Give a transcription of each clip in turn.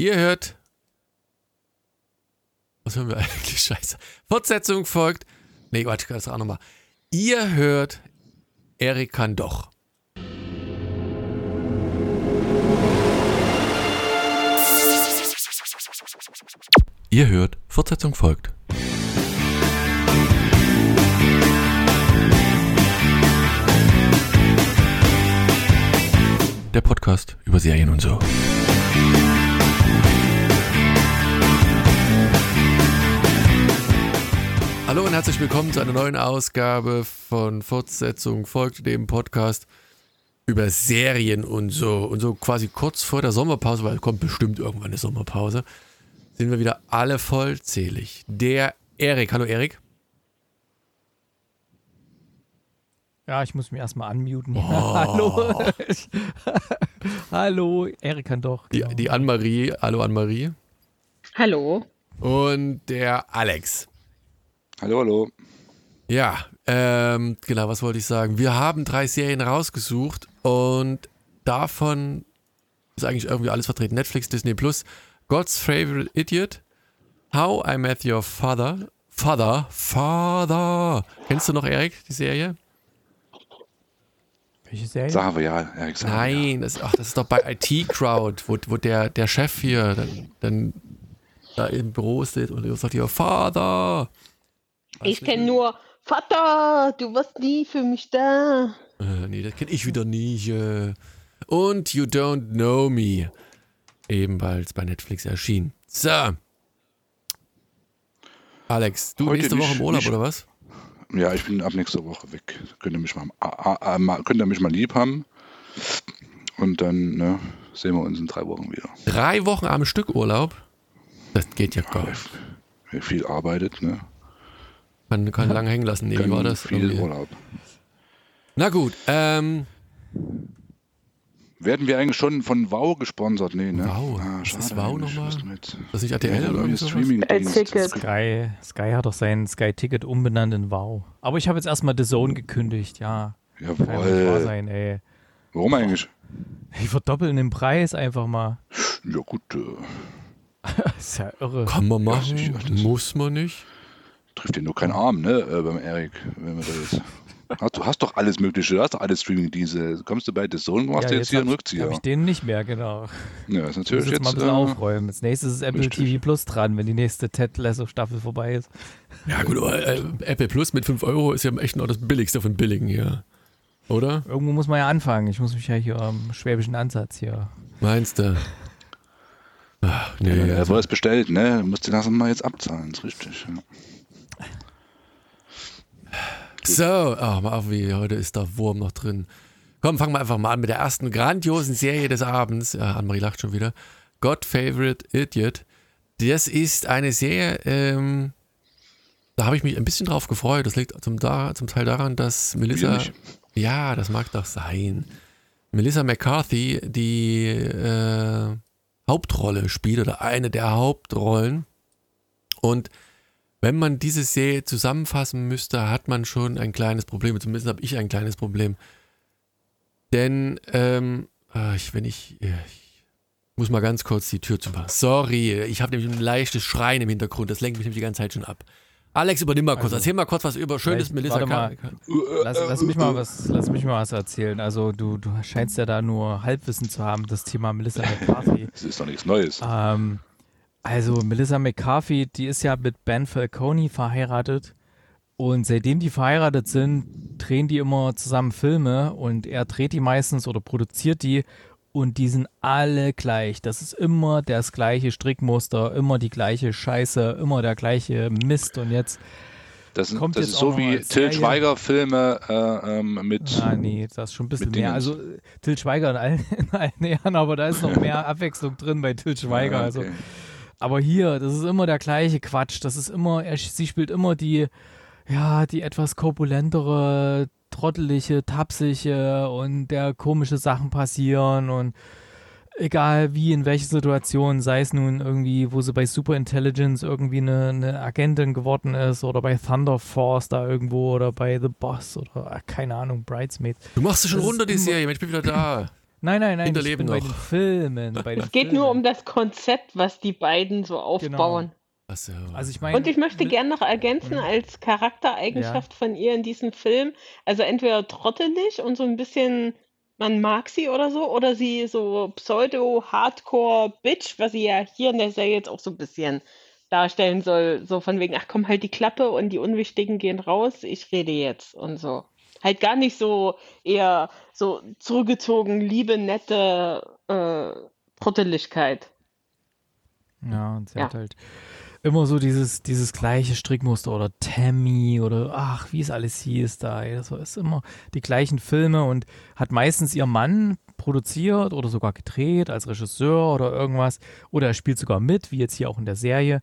Ihr hört. Was hören wir eigentlich? Scheiße. Fortsetzung folgt. Nee, warte, das auch nochmal. Ihr hört. Erik kann doch. Ihr hört. Fortsetzung folgt. Der Podcast über Serien und so. Hallo und herzlich willkommen zu einer neuen Ausgabe von Fortsetzung folgt dem Podcast über Serien und so. Und so quasi kurz vor der Sommerpause, weil kommt bestimmt irgendwann eine Sommerpause, sind wir wieder alle vollzählig. Der Erik. Hallo Erik. Ja, ich muss mich erstmal unmuten. Oh. Hallo. Hallo, Erik kann doch. Die, genau. die Anne-Marie. Hallo Anne-Marie. Hallo. Und der Alex. Hallo, hallo. Ja, ähm, genau, was wollte ich sagen? Wir haben drei Serien rausgesucht und davon ist eigentlich irgendwie alles vertreten. Netflix, Disney Plus, God's Favorite Idiot, How I Met Your Father, Father, Father. Kennst du noch, Erik, die Serie? Welche Serie? Sagen wir ja, Erik. wir ja. Nein, das, ach, das ist doch bei IT Crowd, wo, wo der, der Chef hier dann, dann da im Büro steht und sagt hier, Father. Ich kenne nur Vater, du warst nie für mich da. Äh, nee, das kenne ich wieder nicht. Äh. Und You Don't Know Me. Ebenfalls bei Netflix erschienen. So. Alex, du Heute nächste Woche im Urlaub nicht- oder was? Ja, ich bin ab nächster Woche weg. Könnt ihr mich mal, ah, ah, mal, könnt ihr mich mal lieb haben. Und dann ne, sehen wir uns in drei Wochen wieder. Drei Wochen am Stück Urlaub? Das geht ja gar Wer, nicht. wer viel arbeitet, ne? Man kann lang hängen lassen. Nee, wie kann war das? viel Irgendwie. Urlaub. Na gut, ähm, Werden wir eigentlich schon von Wow gesponsert? Nee, ne? Wow. Ah, Was schade ist Wow nochmal? Was mit- das ist nicht Ja, RTL der oder neue irgend sowas? Streaming-Dienst. Ticket. Sky, Sky hat doch sein Sky-Ticket umbenannt in Wow. Aber ich habe jetzt erstmal The Zone gekündigt, ja. Kann ja wahr Jawohl. sein, ey. Warum eigentlich? Die verdoppeln den Preis einfach mal. Ja gut, äh, Das ist ja irre. Kann man Ja, machen, das- muss man nicht. Trifft dir nur keinen Arm, ne? Äh, beim Erik, wenn wir da jetzt. Hast, du hast doch alles Mögliche, du hast doch alle Streaming-Dienste. Kommst du bei The Zone, machst du jetzt hier einen habe Rückzieher. ich den nicht mehr, genau. Ja, ist natürlich jetzt jetzt. mal ein bisschen äh, aufräumen. Als nächstes ist Apple richtig. TV Plus dran, wenn die nächste Ted Lasso-Staffel vorbei ist. Ja gut, aber äh, Apple Plus mit 5 Euro ist ja echt noch das billigste von billigen hier. Oder? Irgendwo muss man ja anfangen. Ich muss mich ja hier am schwäbischen Ansatz hier. Meinst du? Ach, nee. Ja, er also- wurde es bestellt, ne? Musst du das mal jetzt abzahlen, ist richtig. Ja. So, oh, mal auf, wie heute ist der Wurm noch drin. Komm, fangen wir einfach mal an mit der ersten grandiosen Serie des Abends. Ja, Annemarie lacht schon wieder. God Favorite Idiot. Das ist eine Serie, ähm, da habe ich mich ein bisschen drauf gefreut. Das liegt zum, da, zum Teil daran, dass Melissa. Ja, das mag doch sein. Melissa McCarthy die äh, Hauptrolle spielt oder eine der Hauptrollen. Und wenn man diese Serie zusammenfassen müsste, hat man schon ein kleines Problem. Zumindest habe ich ein kleines Problem. Denn, ähm, ah, ich, wenn ich, ja, ich muss mal ganz kurz die Tür zumachen. Sorry, ich habe nämlich ein leichtes Schreien im Hintergrund. Das lenkt mich nämlich die ganze Zeit schon ab. Alex, übernimm mal kurz. Also, Erzähl mal kurz was über schönes Melissa warte mal. Lass, lass, mich mal was, lass mich mal was erzählen. Also du, du scheinst ja da nur Halbwissen zu haben, das Thema Melissa McCarthy. Das ist doch nichts Neues. ähm, also Melissa McCarthy, die ist ja mit Ben Falcone verheiratet. Und seitdem die verheiratet sind, drehen die immer zusammen Filme und er dreht die meistens oder produziert die und die sind alle gleich. Das ist immer das gleiche Strickmuster, immer die gleiche Scheiße, immer der gleiche Mist und jetzt Das, kommt das jetzt ist so wie Till. Schweiger-Filme äh, ähm, mit. Ah, nee, das ist schon ein bisschen mehr. Dingens. Also Till Schweiger in allen, in allen Ehren, aber da ist noch mehr Abwechslung drin bei Till Schweiger. Ah, Also, okay. Aber hier, das ist immer der gleiche Quatsch. Das ist immer, er, sie spielt immer die, ja, die etwas korpulentere, trottelige, tapsige und der komische Sachen passieren und egal wie, in welcher Situation, sei es nun irgendwie, wo sie bei Superintelligence irgendwie eine, eine Agentin geworden ist oder bei Thunder Force da irgendwo oder bei The Boss oder ah, keine Ahnung, Bridesmaids. Du machst es schon Das runter, die Serie. Ich bin wieder da. Nein, nein, nein, ich Hinterleben bin bei noch. den Filmen. Bei den Es geht nur um Filmen. das Konzept, was die beiden so aufbauen. Achso. Also ich meine. Und ich möchte gerne noch ergänzen als Charaktereigenschaft von ihr in diesem Film, also entweder trottelig und so ein bisschen, man mag sie oder so, oder sie so Pseudo-Hardcore-Bitch, was sie ja hier in der Serie jetzt auch so ein bisschen darstellen soll, so von wegen, ach komm, halt die Klappe und die Unwichtigen gehen raus, ich rede jetzt und so. Halt gar nicht so eher so zurückgezogen, liebe, nette äh, Trotteligkeit. Ja, und sie Ja. hat halt immer so dieses, dieses gleiche Strickmuster oder Tammy oder ach, wie es alles hieß da. Das ist immer die gleichen Filme und hat meistens ihr Mann produziert oder sogar gedreht als Regisseur oder irgendwas. Oder er spielt sogar mit, wie jetzt hier auch in der Serie.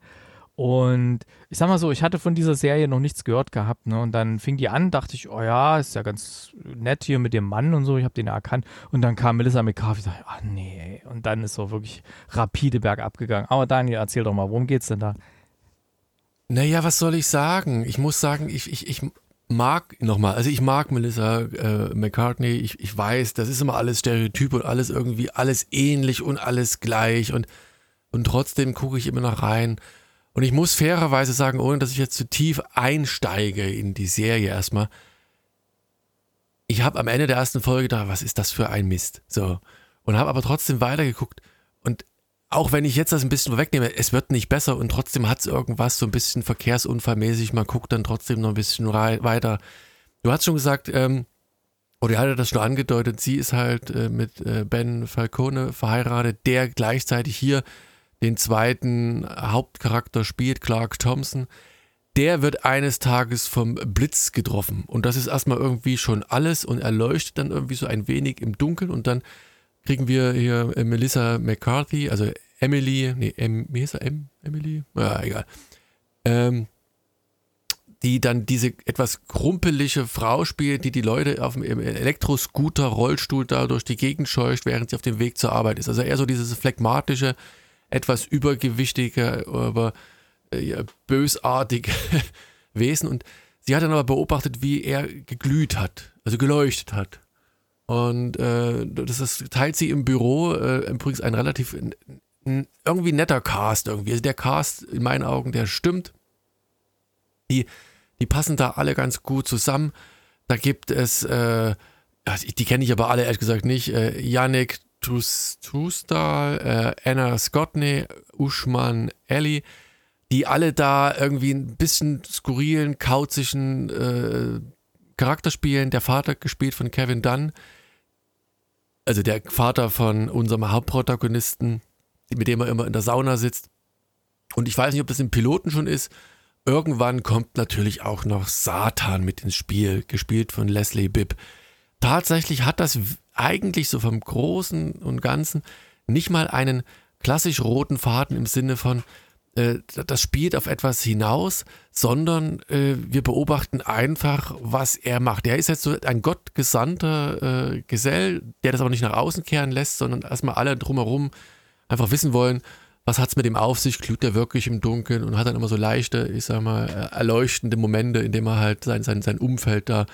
Und ich sag mal so, ich hatte von dieser Serie noch nichts gehört gehabt, ne? Und dann fing die an, dachte ich, oh ja, ist ja ganz nett hier mit dem Mann und so, ich habe den ja erkannt. Und dann kam Melissa McCarthy, ich dachte, ah nee. Und dann ist so wirklich rapide bergab gegangen. Aber Daniel, erzähl doch mal, worum geht's denn da? Naja, was soll ich sagen? Ich muss sagen, ich, ich, ich mag, nochmal, also ich mag Melissa äh, McCartney. Ich, ich weiß, das ist immer alles Stereotyp und alles irgendwie, alles ähnlich und alles gleich. Und, und trotzdem gucke ich immer noch rein. Und ich muss fairerweise sagen, ohne dass ich jetzt zu tief einsteige in die Serie erstmal, ich habe am Ende der ersten Folge gedacht, was ist das für ein Mist? So. Und habe aber trotzdem weitergeguckt. Und auch wenn ich jetzt das ein bisschen wegnehme, es wird nicht besser und trotzdem hat es irgendwas so ein bisschen verkehrsunfallmäßig. Man guckt dann trotzdem noch ein bisschen weiter. Du hast schon gesagt, ähm, oder ihr hattet das schon angedeutet, sie ist halt äh, mit äh, Ben Falcone verheiratet, der gleichzeitig hier den zweiten Hauptcharakter spielt, Clark Thompson. Der wird eines Tages vom Blitz getroffen. Und das ist erstmal irgendwie schon alles und er leuchtet dann irgendwie so ein wenig im Dunkeln und dann kriegen wir hier äh, Melissa McCarthy, also Emily, nee, em, wie hieß er? Em, Emily? Ja, egal. Ähm, die dann diese etwas krumpelige Frau spielt, die die Leute auf dem im Elektroscooter, Rollstuhl da durch die Gegend scheucht, während sie auf dem Weg zur Arbeit ist. Also eher so dieses phlegmatische, etwas übergewichtige, aber äh, ja, bösartige Wesen. Und sie hat dann aber beobachtet, wie er geglüht hat, also geleuchtet hat. Und äh, das ist, teilt sie im Büro, äh, übrigens ein relativ irgendwie netter Cast irgendwie. Also der Cast in meinen Augen, der stimmt. Die, die passen da alle ganz gut zusammen. Da gibt es, äh, die kenne ich aber alle ehrlich gesagt nicht. Äh, Yannick Trustal, äh, Anna Scottney, Uschman Ellie, die alle da irgendwie ein bisschen skurrilen, kauzischen äh, Charakter spielen. Der Vater gespielt von Kevin Dunn, also der Vater von unserem Hauptprotagonisten, mit dem er immer in der Sauna sitzt. Und ich weiß nicht, ob das im Piloten schon ist. Irgendwann kommt natürlich auch noch Satan mit ins Spiel, gespielt von Leslie Bibb. Tatsächlich hat das eigentlich so vom Großen und Ganzen nicht mal einen klassisch roten Faden im Sinne von, äh, das spielt auf etwas hinaus, sondern äh, wir beobachten einfach, was er macht. Er ist jetzt so ein gottgesandter äh, Gesell, der das aber nicht nach außen kehren lässt, sondern erstmal alle drumherum einfach wissen wollen, was hat es mit dem auf sich, glüht der wirklich im Dunkeln und hat dann immer so leichte, ich sag mal, äh, erleuchtende Momente, indem er halt sein, sein, sein Umfeld da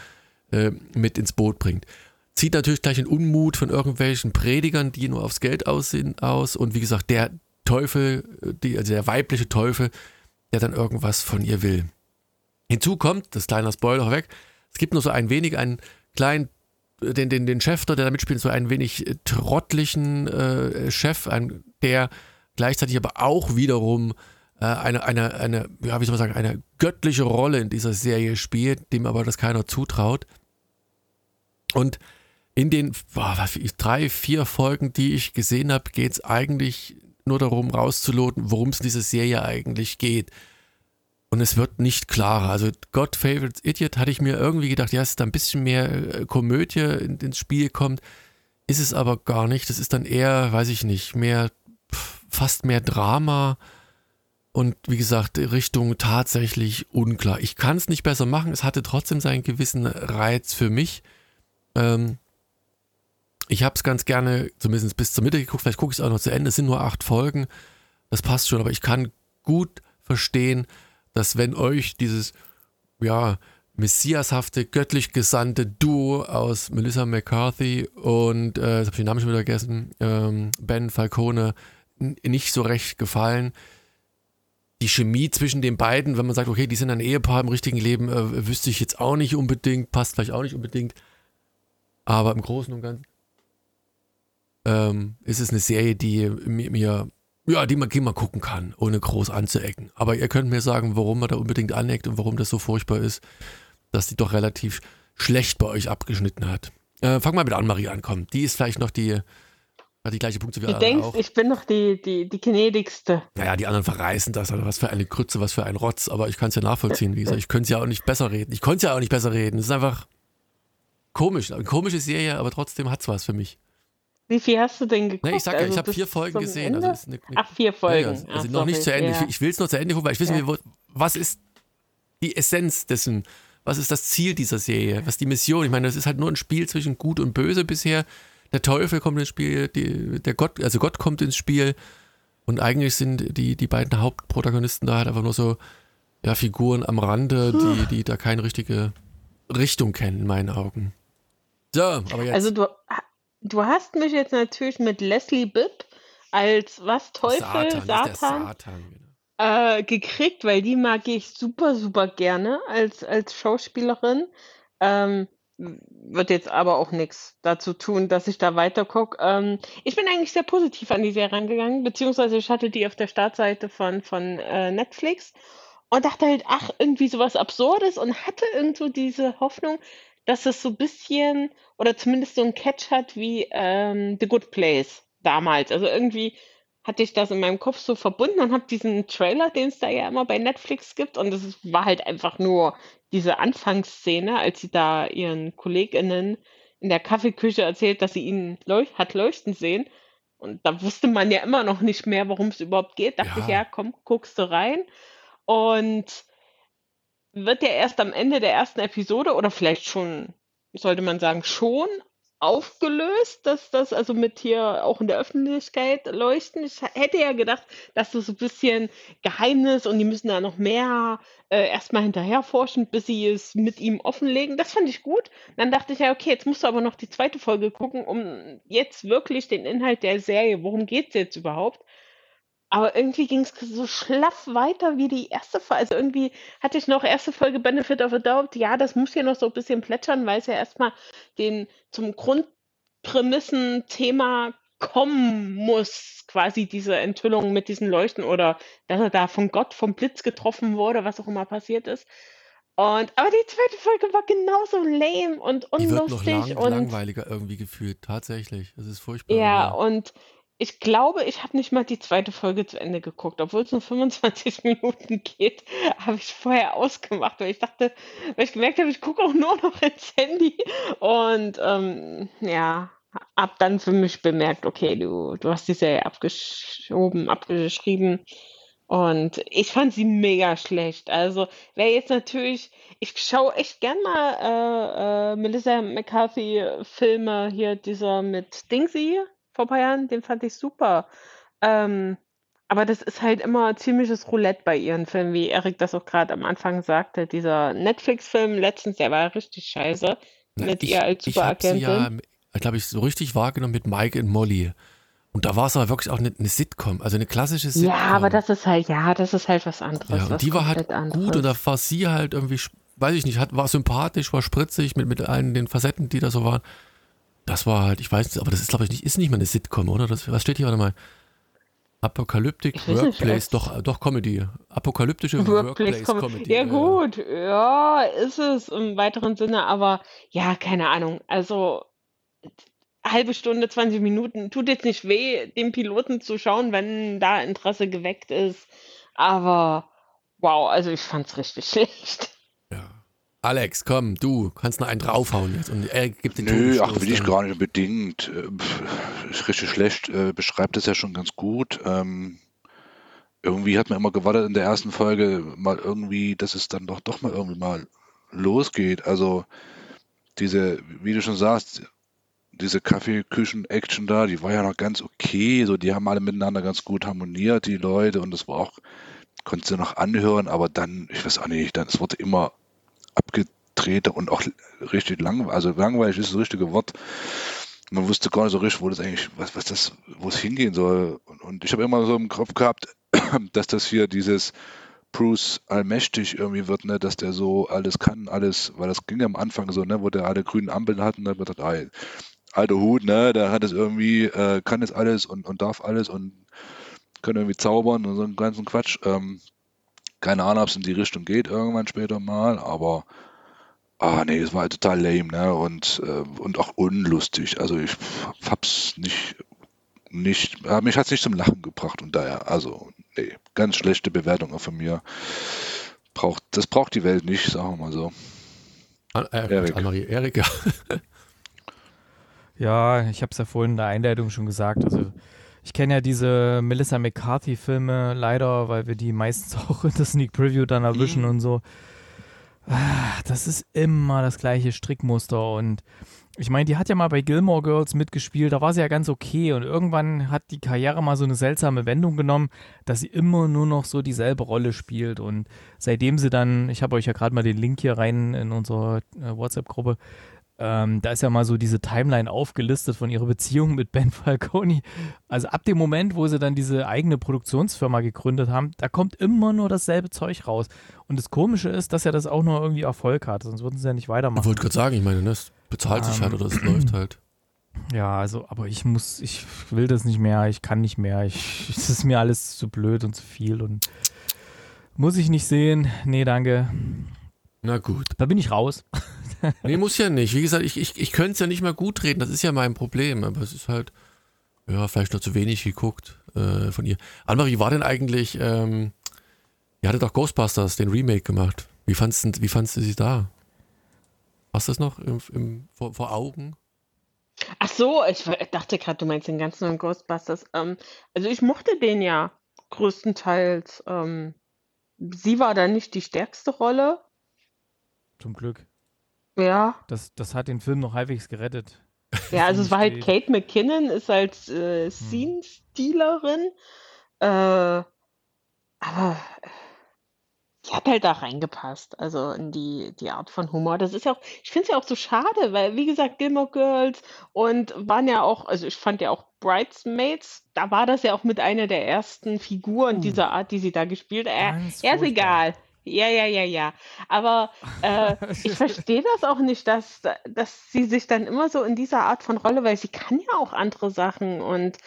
äh, mit ins Boot bringt. Zieht natürlich gleich einen Unmut von irgendwelchen Predigern, die nur aufs Geld aussehen, aus. Und wie gesagt, der Teufel, äh, die, also der weibliche Teufel, der dann irgendwas von ihr will. Hinzu kommt, das kleine Spoiler weg, es gibt nur so ein wenig einen kleinen, äh, den, den, den Chef, der da mitspielt, so ein wenig äh, trottlichen äh, Chef, ein, der gleichzeitig aber auch wiederum äh, eine, eine, eine, ja, wie soll man sagen, eine göttliche Rolle in dieser Serie spielt, dem aber das keiner zutraut. Und in den boah, drei, vier Folgen, die ich gesehen habe, geht es eigentlich nur darum, rauszuloten, worum es in dieser Serie eigentlich geht. Und es wird nicht klarer. Also God Favorite Idiot hatte ich mir irgendwie gedacht, ja, es ist da ein bisschen mehr äh, Komödie in, ins Spiel kommt. Ist es aber gar nicht. Das ist dann eher, weiß ich nicht, mehr, fast mehr Drama. Und wie gesagt, Richtung tatsächlich unklar. Ich kann es nicht besser machen. Es hatte trotzdem seinen gewissen Reiz für mich. Ähm, ich habe es ganz gerne, zumindest bis zur Mitte geguckt. Vielleicht gucke ich es auch noch zu Ende. Es sind nur acht Folgen. Das passt schon. Aber ich kann gut verstehen, dass wenn euch dieses, ja, messiashafte, göttlich gesandte Duo aus Melissa McCarthy und, äh, jetzt habe ich den Namen schon wieder vergessen, ähm, Ben Falcone nicht so recht gefallen. Die Chemie zwischen den beiden, wenn man sagt, okay, die sind ein Ehepaar im richtigen Leben, äh, wüsste ich jetzt auch nicht unbedingt, passt vielleicht auch nicht unbedingt. Aber im Großen und Ganzen ähm, ist es eine Serie, die mir, ja, die man, die man gucken kann, ohne groß anzuecken. Aber ihr könnt mir sagen, warum man da unbedingt aneckt und warum das so furchtbar ist, dass die doch relativ schlecht bei euch abgeschnitten hat. Äh, fang mal mit Anne-Marie an, komm. Die ist vielleicht noch die, hat die gleiche Punkte wie Du denkst, auch. ich bin noch die, die, die gnädigste. Naja, die anderen verreißen das. Also was für eine Krütze, was für ein Rotz. Aber ich kann es ja nachvollziehen, wie gesagt. Ich könnte es ja auch nicht besser reden. Ich konnte es ja auch nicht besser reden. Es ist einfach komisch. Eine komische Serie, aber trotzdem hat es was für mich. Wie viel hast du denn geguckt? Nee, ich sag ja, also ich habe vier Folgen gesehen. Also eine, eine, Ach, vier Folgen. Ja, also Ach, noch nicht zu Ende. Ich, ich will es noch zu Ende gucken, weil ich wissen will, was ist die Essenz dessen? Was ist das Ziel dieser Serie? Was ist die Mission? Ich meine, das ist halt nur ein Spiel zwischen Gut und Böse bisher. Der Teufel kommt ins Spiel, die, der Gott, also Gott kommt ins Spiel. Und eigentlich sind die, die beiden Hauptprotagonisten da halt einfach nur so ja, Figuren am Rande, die, die da keine richtige Richtung kennen, in meinen Augen. So, aber jetzt. Also du, Du hast mich jetzt natürlich mit Leslie Bibb als was Teufel, Satan, Satan, Satan genau. äh, gekriegt, weil die mag ich super, super gerne als, als Schauspielerin. Ähm, wird jetzt aber auch nichts dazu tun, dass ich da weiter gucke. Ähm, ich bin eigentlich sehr positiv an die Serie rangegangen, beziehungsweise ich hatte die auf der Startseite von, von äh, Netflix und dachte halt, ach, irgendwie sowas Absurdes und hatte irgendwo diese Hoffnung, dass es so ein bisschen oder zumindest so ein Catch hat wie ähm, The Good Place damals. Also irgendwie hatte ich das in meinem Kopf so verbunden und habe diesen Trailer, den es da ja immer bei Netflix gibt, und das war halt einfach nur diese Anfangsszene, als sie da ihren KollegInnen in der Kaffeeküche erzählt, dass sie ihn leuch hat leuchten sehen. Und da wusste man ja immer noch nicht mehr, worum es überhaupt geht. Dachte ich, ja, komm, guckst du rein. Und wird ja erst am Ende der ersten Episode oder vielleicht schon, sollte man sagen, schon aufgelöst, dass das also mit hier auch in der Öffentlichkeit leuchten. Ich hätte ja gedacht, dass das so ein bisschen Geheimnis und die müssen da noch mehr äh, erstmal hinterher forschen, bis sie es mit ihm offenlegen. Das fand ich gut. Dann dachte ich ja, okay, jetzt musst du aber noch die zweite Folge gucken, um jetzt wirklich den Inhalt der Serie, worum geht es jetzt überhaupt, aber irgendwie ging es so schlaff weiter wie die erste Folge. Also irgendwie hatte ich noch erste Folge Benefit of a Doubt. Ja, das muss ja noch so ein bisschen plätschern, weil es ja erstmal den zum Grundprämissen-Thema kommen muss, quasi diese Enthüllung mit diesen Leuchten oder dass er da von Gott vom Blitz getroffen wurde, was auch immer passiert ist. Und aber die zweite Folge war genauso lame und unlustig die wird noch lang, und langweiliger irgendwie gefühlt, tatsächlich. Das ist furchtbar. Ja, und ich glaube, ich habe nicht mal die zweite Folge zu Ende geguckt. Obwohl es nur 25 Minuten geht, habe ich vorher ausgemacht, weil ich dachte, weil ich gemerkt habe, ich gucke auch nur noch ins Handy. Und ähm, ja, habe dann für mich bemerkt, okay, du, du hast die Serie abgeschoben, abgeschrieben. Und ich fand sie mega schlecht. Also, wer jetzt natürlich, ich schaue echt gern mal äh, äh, Melissa McCarthy-Filme hier, dieser mit Dingsy, vor ein paar Jahren, den fand ich super. Ähm, aber das ist halt immer ziemliches Roulette bei ihren Filmen, wie Erik das auch gerade am Anfang sagte. Dieser Netflix-Film letztens, der war richtig scheiße. Na, mit ich, ihr als Superagentin. Ich habe ja, glaube ich, so richtig wahrgenommen mit Mike und Molly. Und da war es aber wirklich auch eine, eine, Sitcom, also eine klassische Sitcom. Ja, aber das ist halt, ja, das ist halt was anderes. Ja, und die war halt anderes. gut und da war sie halt irgendwie, weiß ich nicht, hat, war sympathisch, war spritzig mit, mit allen den Facetten, die da so waren. Das war halt, ich weiß nicht, aber das ist, glaube ich, nicht, ist nicht mal eine Sitcom, oder? Das, was steht hier? Warte mal. Apokalyptic Workplace, nicht, doch, doch Comedy. Apokalyptische Workplace, Workplace Comedy. Ja, gut, ja, ist es im weiteren Sinne, aber ja, keine Ahnung. Also, halbe Stunde, 20 Minuten, tut jetzt nicht weh, dem Piloten zu schauen, wenn da Interesse geweckt ist. Aber wow, also ich fand's richtig schlecht. Alex, komm, du kannst noch einen draufhauen jetzt und er gibt den Nö, ach, will ich gar nicht unbedingt. Äh, ist richtig schlecht, äh, beschreibt es ja schon ganz gut. Ähm, irgendwie hat man immer gewartet in der ersten Folge mal irgendwie, dass es dann doch, doch mal irgendwie mal losgeht. Also diese, wie du schon sagst, diese Kaffeeküchen-Action da, die war ja noch ganz okay. So, die haben alle miteinander ganz gut harmoniert, die Leute, und das war auch, konntest du noch anhören, aber dann, ich weiß auch nicht, dann, es wurde immer Treter und auch richtig lang, also langweilig ist das richtige Wort. Man wusste gar nicht so richtig, wo das eigentlich, was, was das, wo es hingehen soll. Und, und ich habe immer so im Kopf gehabt, dass das hier dieses Bruce allmächtig irgendwie wird, ne, dass der so alles kann, alles, weil das ging ja am Anfang so, ne, wo der alle grünen Ampeln hatten, wird das, ah, alter Hut, ne, der hat es irgendwie, äh, kann es alles und, und darf alles und kann irgendwie zaubern und so einen ganzen Quatsch. Ähm, keine Ahnung, ob es in die Richtung geht irgendwann später mal, aber ah nee, es war halt total lame, ne? Und, äh, und auch unlustig. Also ich hab's nicht, nicht, äh, mich hat's nicht zum Lachen gebracht und daher, also, nee, ganz schlechte Bewertung auch von mir. Braucht, das braucht die Welt nicht, sagen wir mal so. An, äh, Erik. Anne-Marie, Erik, ja. ja, ich habe es ja vorhin in der Einleitung schon gesagt. Also ich kenne ja diese Melissa McCarthy-Filme leider, weil wir die meistens auch in der Sneak Preview dann erwischen mhm. und so. Ah, das ist immer das gleiche Strickmuster und ich meine, die hat ja mal bei Gilmore Girls mitgespielt, da war sie ja ganz okay und irgendwann hat die Karriere mal so eine seltsame Wendung genommen, dass sie immer nur noch so dieselbe Rolle spielt und seitdem sie dann, ich habe euch ja gerade mal den Link hier rein in unsere äh, WhatsApp-Gruppe, ähm, da ist ja mal so diese Timeline aufgelistet von ihrer Beziehung mit Ben Falcone. Also ab dem Moment, wo sie dann diese eigene Produktionsfirma gegründet haben, da kommt immer nur dasselbe Zeug raus. Und das Komische ist, dass er das auch nur irgendwie Erfolg hat, sonst würden sie ja nicht weitermachen. Ich wollte gerade sagen, ich meine, ne, es bezahlt ähm, sich halt oder es läuft halt. Ja, also, aber ich muss, ich will das nicht mehr, ich kann nicht mehr. Ich, es ist mir alles zu blöd und zu viel und muss ich nicht sehen. Nee, danke. Na gut. Da bin ich raus. nee, muss ja nicht. Wie gesagt, ich, ich, ich könnte es ja nicht mal gut reden, das ist ja mein Problem, aber es ist halt, ja, vielleicht noch zu wenig geguckt äh, von ihr. Anne, wie war denn eigentlich, ähm, ihr hattet doch Ghostbusters, den Remake gemacht. Wie fandst, wie fandst du sie da? Hast du das noch im, im, vor, vor Augen? Ach so, ich dachte gerade, du meinst den ganzen neuen Ghostbusters. Ähm, also ich mochte den ja größtenteils. Ähm, sie war da nicht die stärkste Rolle. Zum Glück. Ja. Das, das hat den Film noch halbwegs gerettet. Ja, also es war halt Kate McKinnon, ist als äh, hm. Scene-Stealerin. Äh, aber die hat halt da reingepasst, also in die, die Art von Humor. Das ist ja auch, ich finde es ja auch so schade, weil, wie gesagt, Gilmore Girls und waren ja auch, also ich fand ja auch Bridesmaids, da war das ja auch mit einer der ersten Figuren uh, dieser Art, die sie da gespielt hat. Äh, er ist egal. Ja, ja, ja, ja. Aber äh, ich verstehe das auch nicht, dass, dass sie sich dann immer so in dieser Art von Rolle, weil sie kann ja auch andere Sachen und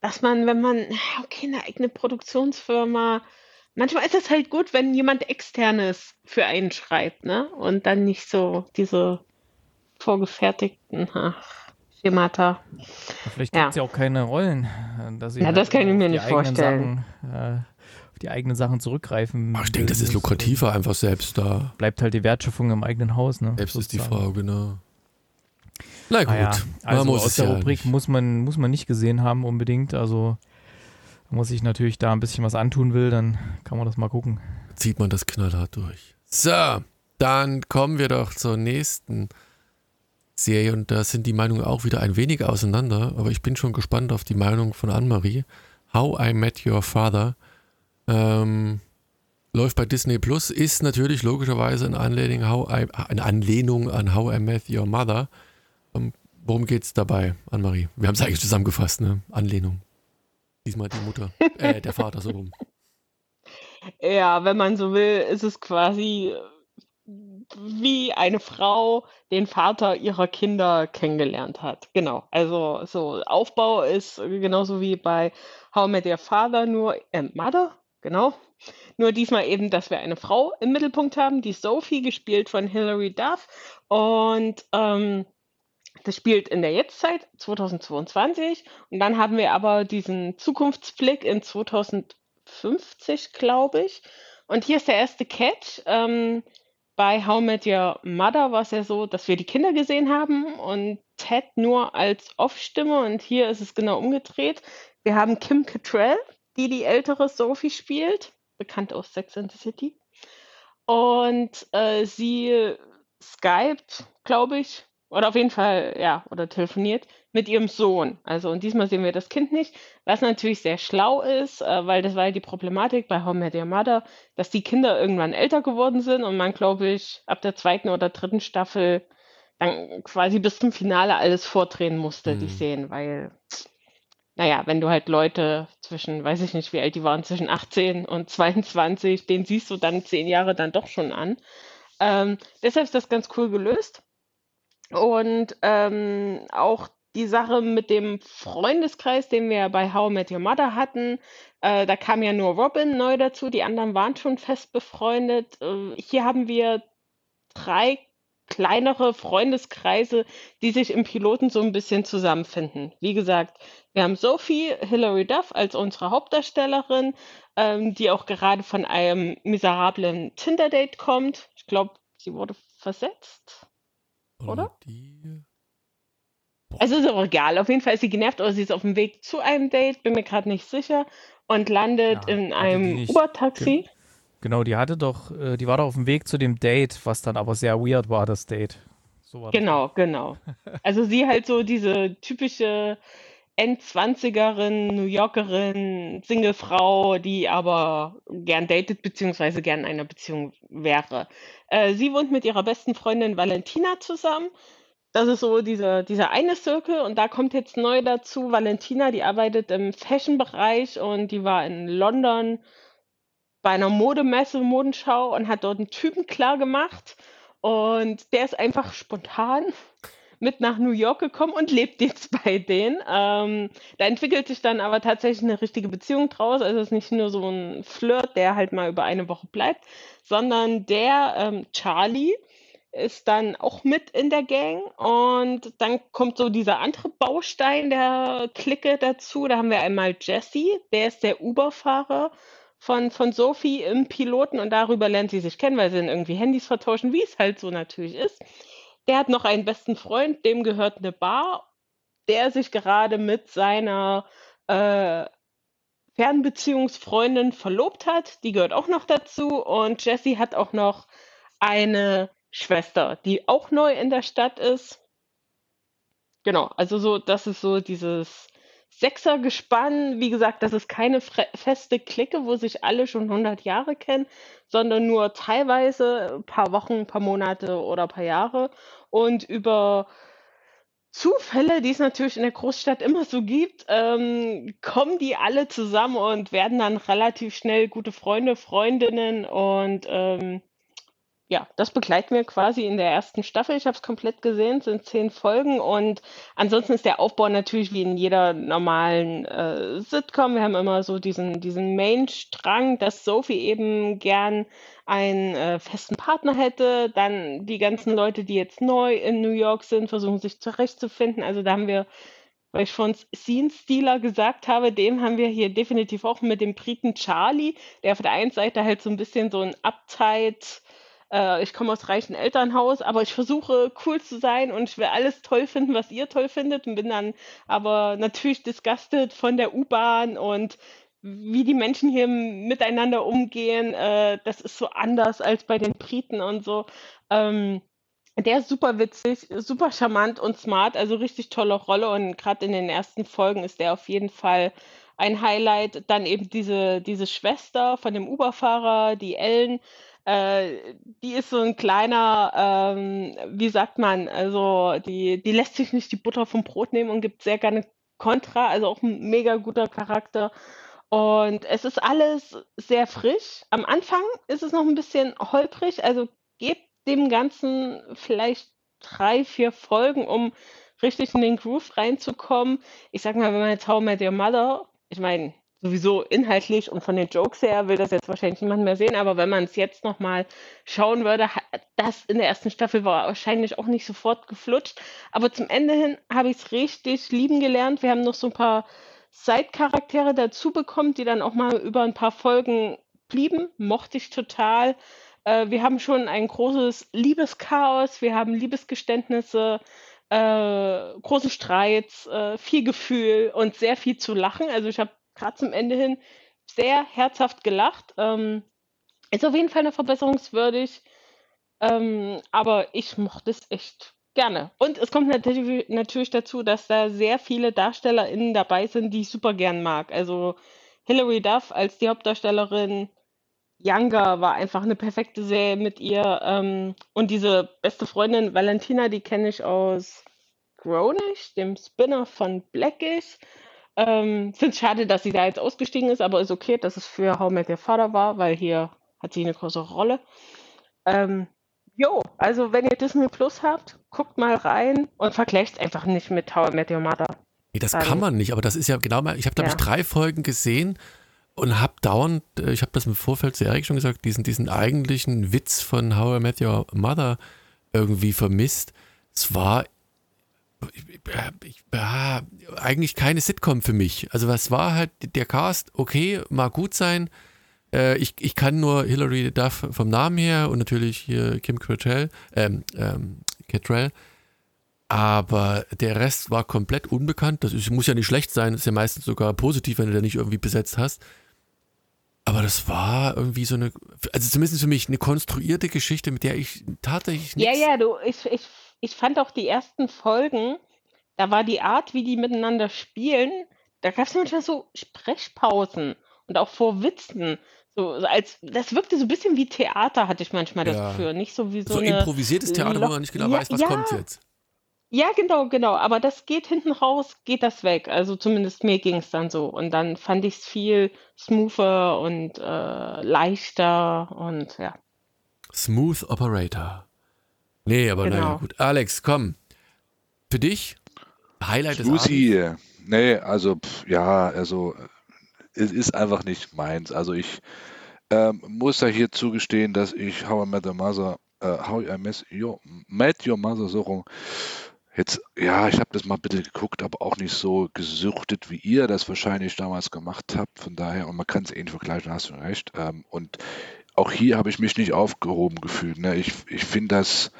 dass man, wenn man, okay, eine eigene Produktionsfirma, manchmal ist es halt gut, wenn jemand externes für einen schreibt, ne? Und dann nicht so diese vorgefertigten ach, Schemata. Vielleicht gibt es ja. auch keine Rollen. Dass ja, halt das kann ich mir nicht vorstellen. Sachen, äh, die eigenen Sachen zurückgreifen. Ach, ich denke, das ist lukrativer, einfach selbst da. Bleibt halt die Wertschöpfung im eigenen Haus, ne? Selbst ist die Frage, genau. Na gut. Ah ja, also aus der ja Rubrik muss man, muss man nicht gesehen haben unbedingt. Also muss ich natürlich da ein bisschen was antun will, dann kann man das mal gucken. Zieht man das knallhart durch. So, dann kommen wir doch zur nächsten Serie und da sind die Meinungen auch wieder ein wenig auseinander, aber ich bin schon gespannt auf die Meinung von Anne-Marie. How I Met Your Father ähm, läuft bei Disney Plus, ist natürlich logischerweise eine Anlehnung, I, eine Anlehnung an How I Met Your Mother. Ähm, worum geht es dabei, Anne-Marie? Wir haben es eigentlich zusammengefasst, ne? Anlehnung. Diesmal die Mutter, äh, der Vater so rum. Ja, wenn man so will, ist es quasi wie eine Frau den Vater ihrer Kinder kennengelernt hat. Genau. Also so Aufbau ist genauso wie bei How I Met Your Father, nur äh, Mother, Genau. Nur diesmal eben, dass wir eine Frau im Mittelpunkt haben, die Sophie, gespielt von Hilary Duff. Und ähm, das spielt in der Jetztzeit, 2022. Und dann haben wir aber diesen Zukunftsblick in 2050, glaube ich. Und hier ist der erste Catch. Ähm, bei How Met Your Mother war es ja so, dass wir die Kinder gesehen haben und Ted nur als Off-Stimme. Und hier ist es genau umgedreht. Wir haben Kim Cattrall, die die ältere Sophie spielt, bekannt aus Sex and the City. Und äh, sie skypt, glaube ich, oder auf jeden Fall, ja, oder telefoniert mit ihrem Sohn. Also und diesmal sehen wir das Kind nicht, was natürlich sehr schlau ist, äh, weil das war ja die Problematik bei How I Met Your Mother, dass die Kinder irgendwann älter geworden sind und man, glaube ich, ab der zweiten oder dritten Staffel dann quasi bis zum Finale alles vordrehen musste, die Mhm. Szenen, weil, naja, wenn du halt Leute zwischen, weiß ich nicht, wie alt die waren, zwischen 18 und 22, den siehst du dann zehn Jahre dann doch schon an. Ähm, deshalb ist das ganz cool gelöst. Und ähm, auch die Sache mit dem Freundeskreis, den wir bei How I Met Your Mother hatten, äh, da kam ja nur Robin neu dazu, die anderen waren schon fest befreundet. Äh, hier haben wir drei kleinere Freundeskreise, die sich im Piloten so ein bisschen zusammenfinden. Wie gesagt, wir haben Sophie Hilary Duff als unsere Hauptdarstellerin, ähm, die auch gerade von einem miserablen Tinder-Date kommt. Ich glaube, sie wurde versetzt. Oder? Die, Also ist auch egal. Auf jeden Fall ist sie genervt oder sie ist auf dem Weg zu einem Date, bin mir gerade nicht sicher, und landet Ja, in die einem Uber-Taxi. Genau, die hatte doch, äh, die war doch auf dem Weg zu dem Date, was dann aber sehr weird war, das Date. So war das. Genau, genau. Also sie halt so diese typische Endzwanzigerin, New Yorkerin, Singlefrau, die aber gern datet beziehungsweise gern in einer Beziehung wäre. Äh, sie wohnt mit ihrer besten Freundin Valentina zusammen. Das ist so dieser, dieser eine Circle und da kommt jetzt neu dazu Valentina, die arbeitet im Fashion-Bereich und die war in London bei einer Modemesse, Modenschau und hat dort einen Typen klar gemacht und der ist einfach spontan mit nach New York gekommen und lebt jetzt bei denen. Ähm, da entwickelt sich dann aber tatsächlich eine richtige Beziehung draus. Also es ist nicht nur so ein Flirt, der halt mal über eine Woche bleibt, sondern der ähm, Charlie ist dann auch mit in der Gang und dann kommt so dieser andere Baustein der Clique dazu. Da haben wir einmal Jesse, der ist der Uber-Fahrer von, von Sophie im Piloten und darüber lernt sie sich kennen, weil sie dann irgendwie Handys vertauschen, wie es halt so natürlich ist. Der hat noch einen besten Freund, dem gehört eine Bar, der sich gerade mit seiner äh, Fernbeziehungsfreundin verlobt hat. Die gehört auch noch dazu. Und Jessie hat auch noch eine Schwester, die auch neu in der Stadt ist. Genau, also so, das ist so dieses Sechsergespann. Wie gesagt, das ist keine feste Clique, wo sich alle schon 100 Jahre kennen, sondern nur teilweise ein paar Wochen, ein paar Monate oder ein paar Jahre. Und über Zufälle, die es natürlich in der Großstadt immer so gibt, ähm, kommen die alle zusammen und werden dann relativ schnell gute Freunde, Freundinnen und ähm, ja, das begleiten wir quasi in der ersten Staffel. Ich habe es komplett gesehen, es sind zehn Folgen und ansonsten ist der Aufbau natürlich wie in jeder normalen äh, Sitcom. Wir haben immer so diesen, diesen Main-Strang, dass Sophie eben gern einen äh, festen Partner hätte. Dann die ganzen Leute, die jetzt neu in New York sind, versuchen sich zurechtzufinden. Also da haben wir weil ich von Scene Stealer gesagt habe, den haben wir hier definitiv auch mit dem Briten Charlie, der auf der einen Seite halt so ein bisschen so ein Uptight, äh, ich komme aus reichen Elternhaus, aber ich versuche cool zu sein und ich will alles toll finden, was ihr toll findet und bin dann aber natürlich disgusted von der U-Bahn und wie die Menschen hier miteinander umgehen. Äh, das ist so anders als bei den Briten und so. Ähm, der ist super witzig, super charmant und smart, also richtig tolle Rolle und gerade in den ersten Folgen ist der auf jeden Fall ein Highlight. Dann eben diese, diese Schwester von dem Uber-Fahrer, die Ellen, äh, die ist so ein kleiner, ähm, wie sagt man, also die, die lässt sich nicht die Butter vom Brot nehmen und gibt sehr gerne Kontra, also auch ein mega guter Charakter. Und es ist alles sehr frisch. Am Anfang ist es noch ein bisschen holprig, also gebt dem Ganzen vielleicht drei, vier Folgen, um richtig in den Groove reinzukommen. Ich sag mal, wenn man jetzt How I Met Your Mother, ich meine, sowieso inhaltlich und von den Jokes her will das jetzt wahrscheinlich niemand mehr sehen, aber wenn man es jetzt nochmal schauen würde, das in der ersten Staffel war wahrscheinlich auch nicht sofort geflutscht. Aber zum Ende hin habe ich es richtig lieben gelernt. Wir haben noch so ein paar Side-Charaktere dazu bekommen, die dann auch mal über ein paar Folgen blieben. Mochte ich total. Äh, wir haben schon ein großes Liebeschaos, wir haben Liebesgeständnisse, äh, große Streits, äh, viel Gefühl und sehr viel zu lachen. Also ich habe gerade zum Ende hin sehr herzhaft gelacht. Ähm, ist auf jeden Fall noch verbesserungswürdig, ähm, aber ich mochte es echt gerne. Und es kommt natürlich, natürlich dazu, dass da sehr viele DarstellerInnen dabei sind, die ich super gern mag. Also Hilary Duff als die Hauptdarstellerin, Younger war einfach eine perfekte Serie mit ihr. Ähm, und diese beste Freundin Valentina, die kenne ich aus Grownish, dem Spinner von Blackish. Ähm, Finde es schade, dass sie da jetzt ausgestiegen ist, aber ist okay, dass es für How Met Your Father war, weil hier hat sie eine größere Rolle. Ähm, jo, also wenn ihr Disney Plus habt, guckt mal rein und vergleicht es einfach nicht mit How I Met Your Mother. Nee, das kann man nicht, aber das ist ja genau mal, ich habe glaube ja. ich drei Folgen gesehen und habe dauernd, äh, ich habe das im Vorfeld zu Erik schon gesagt, diesen, diesen eigentlichen Witz von How I Met Your Mother irgendwie vermisst. Es war ich, ja, eigentlich keine Sitcom für mich. Also was war halt der Cast, okay, mag gut sein. Äh, ich, ich kann nur Hilary Duff vom Namen her und natürlich hier Kim Cattrall, ähm, ähm, Cattrall. Aber der Rest war komplett unbekannt. Das ist, muss ja nicht schlecht sein, ist ja meistens sogar positiv, wenn du da nicht irgendwie besetzt hast. Aber das war irgendwie so eine, also zumindest für mich eine konstruierte Geschichte, mit der ich tatsächlich. Ja, ja, du, ich, ich ich fand auch die ersten Folgen, da war die Art, wie die miteinander spielen, da gab es manchmal so Sprechpausen und auch vor Witzen. So, als, das wirkte so ein bisschen wie Theater, hatte ich manchmal das ja. Gefühl. Nicht so wie so, so eine improvisiertes Theater, wo man nicht genau ja, weiß, was ja. kommt jetzt. Ja, genau, genau. Aber das geht hinten raus, geht das weg. Also zumindest mir ging es dann so. Und dann fand ich es viel smoother und äh, leichter und ja. Smooth Operator. Nee, aber genau. naja, gut. Alex, komm. Für dich, Highlight des Lucy, Abends? Nee, also, pff, ja, also, es ist einfach nicht meins. Also, ich ähm, muss da hier zugestehen, dass ich How I Met Your Mother, äh, How I Met Your, Met Your Mother so rum, jetzt, ja, ich habe das mal bisschen geguckt, aber auch nicht so gesuchtet, wie ihr das wahrscheinlich damals gemacht habt. Von daher, und man kann es ähnlich vergleichen, hast du recht. Ähm, und auch hier habe ich mich nicht aufgehoben gefühlt. Ne? Ich, ich finde das,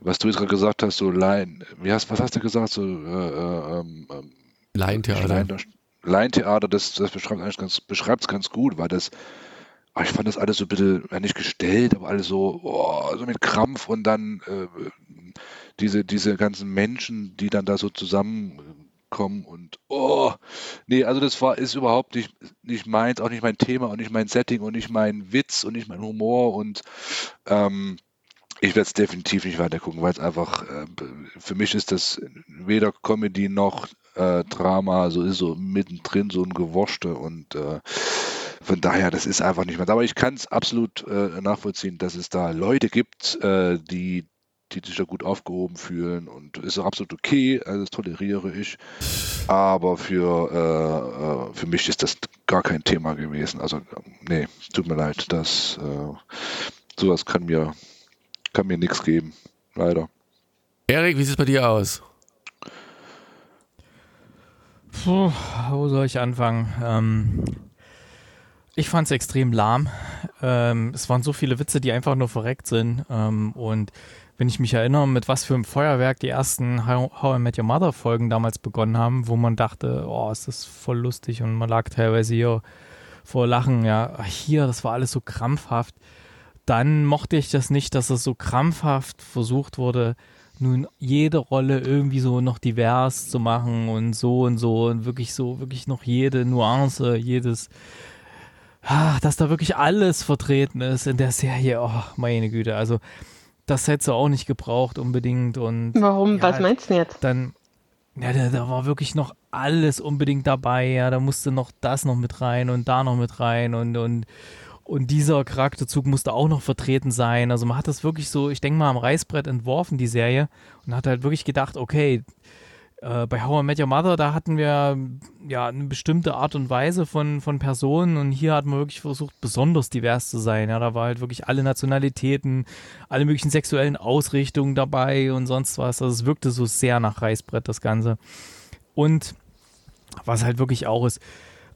was du jetzt gerade gesagt hast, so Laien, wie hast, was hast du gesagt, so äh, äh, ähm, ähm Laientheater. Laientheater, das, das beschreibt eigentlich ganz, es ganz gut, weil das, oh, ich fand das alles so ein bisschen, ja, nicht gestellt, aber alles so, oh, so mit Krampf und dann äh, diese, diese ganzen Menschen, die dann da so zusammen kommen und oh, nee, also das war ist überhaupt nicht, nicht meins, auch nicht mein Thema und nicht mein Setting und nicht mein Witz und nicht mein Humor und ähm, ich werde es definitiv nicht weiter gucken, weil es einfach, äh, für mich ist das weder Comedy noch äh, Drama, so ist so mittendrin so ein Gewurschte und äh, von daher, das ist einfach nicht mehr. Aber ich kann es absolut äh, nachvollziehen, dass es da Leute gibt, äh, die die sich da gut aufgehoben fühlen und ist auch absolut okay, also das toleriere ich. Aber für, äh, äh, für mich ist das gar kein Thema gewesen. Also, nee, tut mir leid, das äh, sowas kann mir, kann mir nichts geben. Leider. Erik, wie sieht es bei dir aus? Puh, wo soll ich anfangen? Ähm, ich fand es extrem lahm. Ähm, es waren so viele Witze, die einfach nur verreckt sind. Ähm, und wenn ich mich erinnere, mit was für einem Feuerwerk die ersten How, I Met Your Mother Folgen damals begonnen haben, wo man dachte, oh, ist das voll lustig und man lag teilweise hier vor Lachen, ja, hier, das war alles so krampfhaft. Dann mochte ich das nicht, dass es so krampfhaft versucht wurde, nun jede Rolle irgendwie so noch divers zu machen und so und so und wirklich so, wirklich noch jede Nuance, jedes, ah, dass da wirklich alles vertreten ist in der Serie. Oh, meine Güte. Also, das hätte sie auch nicht gebraucht unbedingt. Und Warum? Ja, Was meinst du jetzt? Dann, ja, da, da, war wirklich noch alles unbedingt dabei. Ja, da musste noch das noch mit rein und da noch mit rein und, und, und dieser Charakterzug musste auch noch vertreten sein. Also man hat das wirklich so, ich denke mal, am Reißbrett entworfen, die Serie, und hat halt wirklich gedacht, okay, äh, bei How I Met Your Mother, da hatten wir ja eine bestimmte Art und Weise von, von Personen und hier hat man wirklich versucht, besonders divers zu sein. Ja, da war halt wirklich alle Nationalitäten, alle möglichen sexuellen Ausrichtungen dabei und sonst was. Also es wirkte so sehr nach Reißbrett, das Ganze. Und was halt wirklich auch ist,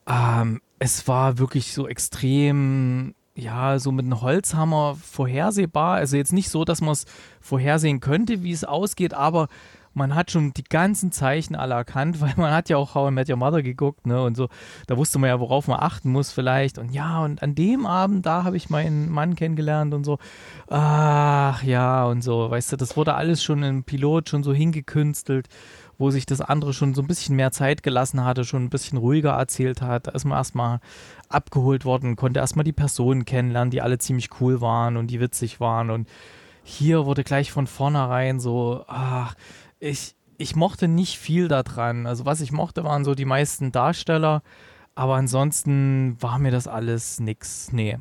ähm, es war wirklich so extrem ja, so mit einem Holzhammer vorhersehbar. Also jetzt nicht so, dass man es vorhersehen könnte, wie es ausgeht, aber man hat schon die ganzen Zeichen alle erkannt, weil man hat ja auch How I Met Your Mother geguckt, ne? Und so, da wusste man ja, worauf man achten muss vielleicht. Und ja, und an dem Abend, da habe ich meinen Mann kennengelernt und so. Ach ja, und so, weißt du, das wurde alles schon im Pilot schon so hingekünstelt wo sich das andere schon so ein bisschen mehr Zeit gelassen hatte, schon ein bisschen ruhiger erzählt hat. Da ist man erstmal abgeholt worden, konnte erstmal die Personen kennenlernen, die alle ziemlich cool waren und die witzig waren. Und hier wurde gleich von vornherein so, ach, ich, ich mochte nicht viel daran. Also was ich mochte, waren so die meisten Darsteller, aber ansonsten war mir das alles nix. Nee.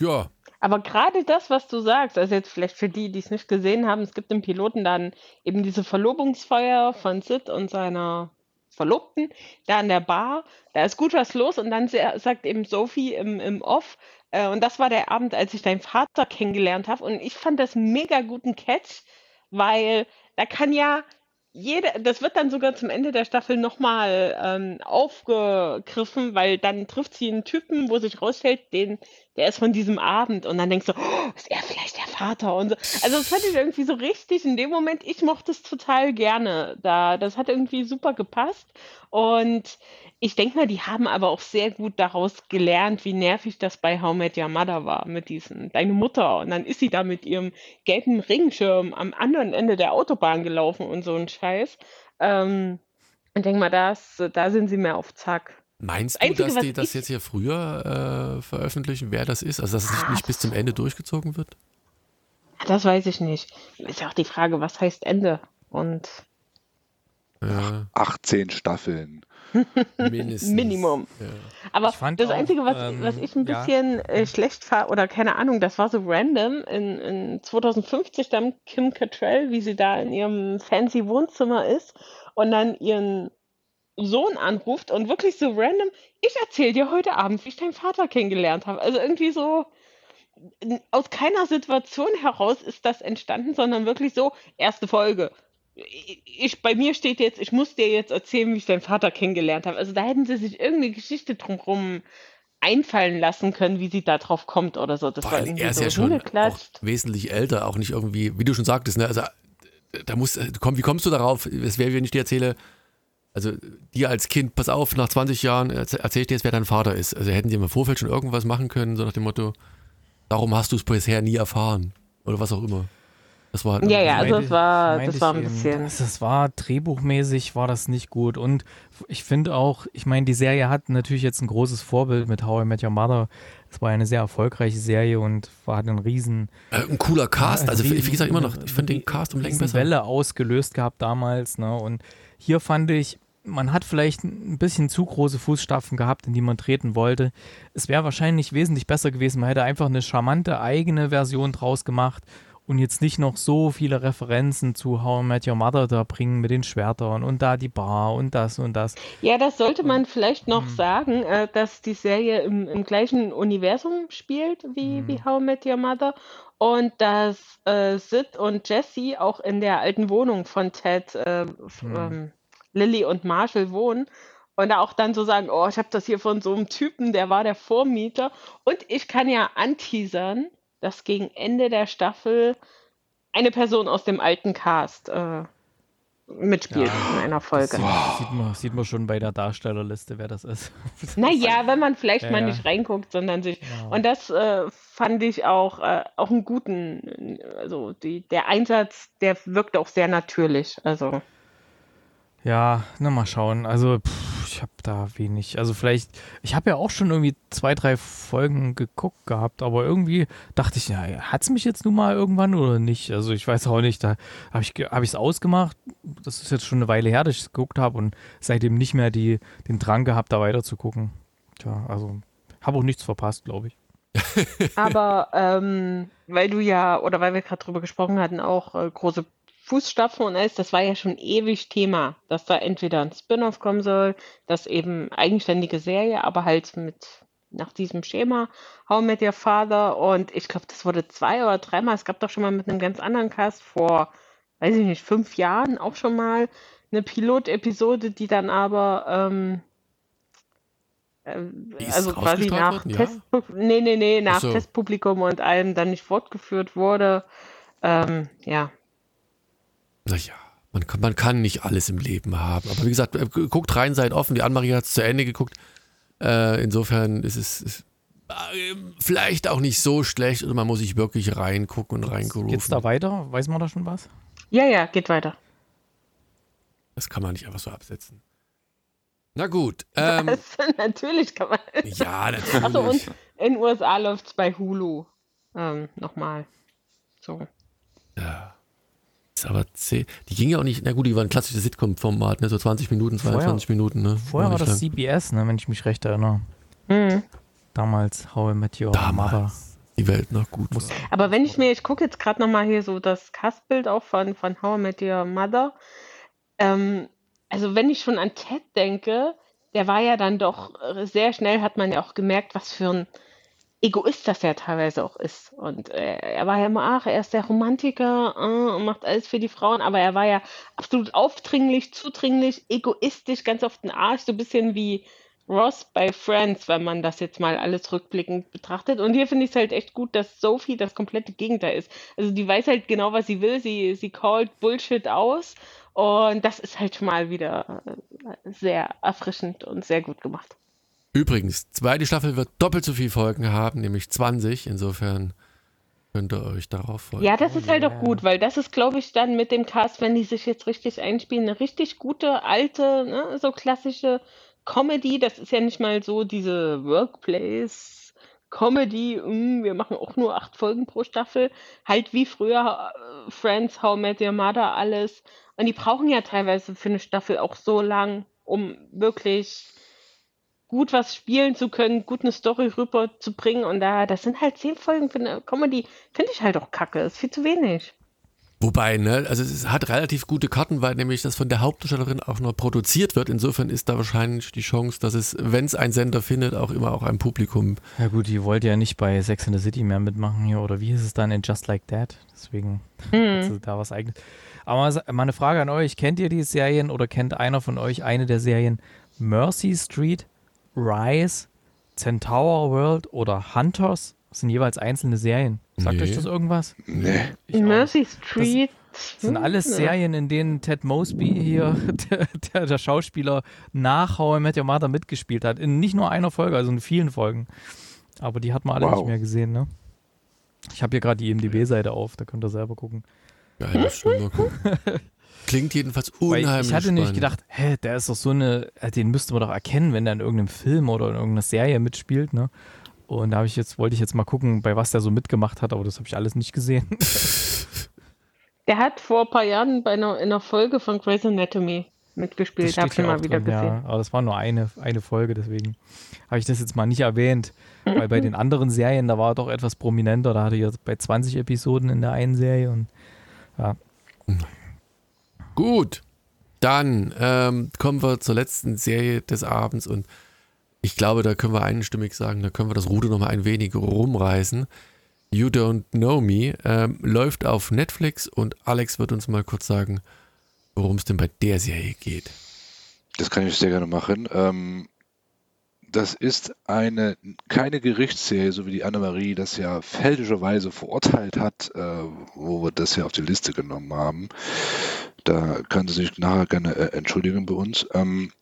Ja, aber gerade das, was du sagst, also jetzt vielleicht für die, die es nicht gesehen haben, es gibt im Piloten dann eben diese Verlobungsfeier von Sid und seiner Verlobten da an der Bar. Da ist gut was los und dann sagt eben Sophie im, im Off, äh, und das war der Abend, als ich deinen Vater kennengelernt habe. Und ich fand das mega guten Catch, weil da kann ja jede, das wird dann sogar zum Ende der Staffel nochmal ähm, aufgegriffen, weil dann trifft sie einen Typen, wo sich rausstellt, den, der ist von diesem Abend und dann denkst du, oh, ist er vielleicht der Vater und so. Also das fand ich irgendwie so richtig in dem Moment, ich mochte es total gerne. Da, das hat irgendwie super gepasst und ich denke mal, die haben aber auch sehr gut daraus gelernt, wie nervig das bei How Met Your Mother war mit diesen, deine Mutter. Und dann ist sie da mit ihrem gelben Ringschirm am anderen Ende der Autobahn gelaufen und so ein Scheiß. Ähm, ich denke mal, das, da sind sie mehr auf Zack. Meinst du, Einzige, dass die das jetzt hier früher äh, veröffentlichen, wer das ist? Also, dass es nicht, nicht bis zum Ende durchgezogen wird? Das weiß ich nicht. Ist ja auch die Frage, was heißt Ende? Und. Ja. 18 Staffeln. Mindestens. Minimum. Ja. Aber das auch, Einzige, was, ähm, was ich ein bisschen ja. äh, schlecht fand, oder keine Ahnung, das war so random, in, in 2050 dann Kim Cattrall, wie sie da in ihrem fancy Wohnzimmer ist und dann ihren Sohn anruft und wirklich so random, ich erzähle dir heute Abend, wie ich deinen Vater kennengelernt habe. Also irgendwie so, aus keiner Situation heraus ist das entstanden, sondern wirklich so, erste Folge, ich, bei mir steht jetzt, ich muss dir jetzt erzählen, wie ich deinen Vater kennengelernt habe. Also da hätten sie sich irgendeine Geschichte drumherum einfallen lassen können, wie sie da drauf kommt oder so. Das Vor war irgendwie er ist so ja schon wesentlich älter, auch nicht irgendwie, wie du schon sagtest, ne? Also da muss, komm, wie kommst du darauf? Es wäre, wenn ich dir erzähle, also dir als Kind, pass auf, nach 20 Jahren erzähl ich dir jetzt, wer dein Vater ist. Also hätten die im Vorfeld schon irgendwas machen können, so nach dem Motto, darum hast du es bisher nie erfahren. Oder was auch immer. Das war halt ja, ja, also das war, das war ein bisschen. Das, das, war drehbuchmäßig, war das nicht gut. Und ich finde auch, ich meine, die Serie hat natürlich jetzt ein großes Vorbild mit How I Met Your Mother. Es war eine sehr erfolgreiche Serie und war einen riesen. Äh, ein cooler Cast. also, riesen, wie gesagt, immer noch, ich finde den Cast um Längen besser. Welle ausgelöst gehabt damals. Ne? Und hier fand ich, man hat vielleicht ein bisschen zu große Fußstapfen gehabt, in die man treten wollte. Es wäre wahrscheinlich wesentlich besser gewesen. Man hätte einfach eine charmante eigene Version draus gemacht und jetzt nicht noch so viele Referenzen zu How I Met Your Mother da bringen mit den Schwertern und da die Bar und das und das. Ja, das sollte man vielleicht noch hm. sagen, äh, dass die Serie im, im, gleichen Universum spielt wie, hm. wie How I Met Your Mother und dass äh, Sid und Jesse auch in der alten Wohnung von Ted, äh, hm. ähm, Lily und Marshall wohnen. Und da auch dann so sagen, oh, ich habe das hier von so einem Typen, der war der Vormieter. Und ich kann ja anteasern, dass gegen Ende der Staffel eine Person aus dem alten Cast äh, mitspielt ja, in einer Folge. Sieht, sieht, man, sieht man schon bei der Darstellerliste, wer das ist. naja, wenn man vielleicht ja, mal nicht reinguckt, sondern sich. Ja. Und das äh, fand ich auch, äh, auch einen guten, also die, der Einsatz, der wirkt auch sehr natürlich. Also. Ja, na mal schauen. Also pff, ich habe da wenig. Also vielleicht, ich habe ja auch schon irgendwie zwei, drei Folgen geguckt gehabt, aber irgendwie dachte ich, ja, hat es mich jetzt nun mal irgendwann oder nicht? Also ich weiß auch nicht. Da habe ich habe ich es ausgemacht. Das ist jetzt schon eine Weile her, dass ich es geguckt habe und seitdem nicht mehr die, den Drang gehabt, da weiter zu gucken. Tja, also habe auch nichts verpasst, glaube ich. aber ähm, weil du ja, oder weil wir gerade drüber gesprochen hatten, auch äh, große Fußstapfen und alles, das war ja schon ewig Thema, dass da entweder ein Spin-off kommen soll, das eben eigenständige Serie, aber halt mit nach diesem Schema How Met Your Father und ich glaube, das wurde zwei oder dreimal, es gab doch schon mal mit einem ganz anderen Cast vor, weiß ich nicht, fünf Jahren auch schon mal eine Pilotepisode, die dann aber ähm, äh, also quasi nach worden, Test, ja? nee, nee, nee, nach so. Testpublikum und allem dann nicht fortgeführt wurde. Ähm, ja, Naja, man kann, man kann nicht alles im Leben haben. Aber wie gesagt, äh, guckt rein, seid offen. Die Anne-Marie hat es zu Ende geguckt. Äh, insofern ist es ist, äh, vielleicht auch nicht so schlecht oder man muss sich wirklich reingucken und reingerufen. Geht's da weiter? Weiß man da schon was? Ja, ja, geht weiter. Das kann man nicht einfach so absetzen. Na gut. Ähm, natürlich kann man. Ja, natürlich. Achso, und in den USA läuft es bei Hulu. Ähm, nochmal. So. Ja. Ist aber zäh. Die ging ja auch nicht, na gut, die war ein klassisches Sitcom-Format, ne? so 20 Minuten, 22 vorher, Minuten. Ne? Vorher war, war das lang. CBS, ne? wenn ich mich recht erinnere. Mhm. Damals How I Met Your Damals. Mother. Die Welt noch gut. War. Aber wenn ich mir, ich gucke jetzt gerade nochmal hier so das Castbild auch von, von How I Met Your Mother. Ähm, also wenn ich schon an Ted denke, der war ja dann doch äh, sehr schnell, hat man ja auch gemerkt, was für ein Egoist das ja teilweise auch ist. Und äh, er war ja immer, ach, er ist der Romantiker äh, und macht alles für die Frauen, aber er war ja absolut aufdringlich, zudringlich, egoistisch, ganz oft ein Arsch, so ein bisschen wie Ross bei Friends, wenn man das jetzt mal alles rückblickend betrachtet. Und hier finde ich es halt echt gut, dass Sophie das komplette Gegenteil ist. Also die weiß halt genau, was sie will. Sie, sie callt Bullshit aus und das ist halt schon mal wieder äh, sehr erfrischend und sehr gut gemacht. Übrigens, zweite Staffel wird doppelt so viele Folgen haben, nämlich 20. Insofern könnt ihr euch darauf freuen. Ja, das ist halt auch gut, weil das ist, glaube ich, dann mit dem Cast, wenn die sich jetzt richtig einspielen, eine richtig gute, alte, ne, so klassische Comedy. Das ist ja nicht mal so diese Workplace. Comedy, mh, hm, wir machen auch nur acht Folgen pro Staffel, halt wie früher äh, Friends, How Met Your Mother, alles. Und die brauchen ja teilweise für eine Staffel auch so lang, um wirklich gut was spielen zu können, gut eine Story rüberzubringen. Und da, das sind halt zehn Folgen für eine Comedy, finde ich halt auch kacke. ist viel zu wenig. Wobei, ne, also es hat relativ gute Karten, weil nämlich das von der Hauptdarstellerin auch noch produziert wird. Insofern ist da wahrscheinlich die Chance, dass es, wenn es ein Sender findet, auch immer auch ein Publikum. Ja gut, die wollte ja nicht bei Sex in the City mehr mitmachen hier oder wie ist es dann in Just Like That? Deswegen mhm. da was eigenes. Aber mal eine Frage an euch, kennt ihr die Serien oder kennt einer von euch eine der Serien Mercy Street, Rise, Centaur World oder Hunters? Das sind jeweils einzelne Serien. Sagt nee. euch das irgendwas? Nee. Mercy Street. Das sind alles Serien, in denen Ted Mosby hier, der, der, der, Schauspieler, nach How I Met Your Mother mitgespielt hat. In nicht nur einer Folge, also in vielen Folgen. Aber die hat man alle wow. nicht mehr gesehen, ne? Ich habe hier gerade die IMDb-Seite auf, da könnt ihr selber gucken. Geil, schon mal gucken. Klingt jedenfalls unheimlich Weil Ich hatte spannend. nämlich gedacht, hä, der ist doch so eine, äh, den müsste man doch erkennen, wenn der in irgendeinem Film oder in irgendeiner Serie mitspielt, ne? Und da habe ich jetzt, wollte ich jetzt mal gucken, bei was der so mitgemacht hat, aber das habe ich alles nicht gesehen. Der hat vor ein paar Jahren bei einer, in einer Folge von Grey's Anatomy mitgespielt, habe ich mal wieder drin, gesehen. Ja, aber das war nur eine, eine Folge, deswegen habe ich das jetzt mal nicht erwähnt. Weil bei den anderen Serien, da war er doch etwas prominenter. Da hatte er bei 20 Episoden in der einen Serie und ja. Gut, dann ähm, kommen wir zur letzten Serie des Abends und ich glaube, da können wir einstimmig sagen, da können wir das Ruder noch mal ein wenig rumreißen. You Don't Know Me ähm, läuft auf Netflix und Alex wird uns mal kurz sagen, worum es denn bei der Serie geht. Das kann ich sehr gerne machen. Ähm, das ist eine keine Gerichtsserie, so wie die Annemarie das ja fälschlicherweise verurteilt hat, äh, wo wir das ja auf die Liste genommen haben. Da kann sie sich nachher gerne äh, entschuldigen bei uns. Ähm,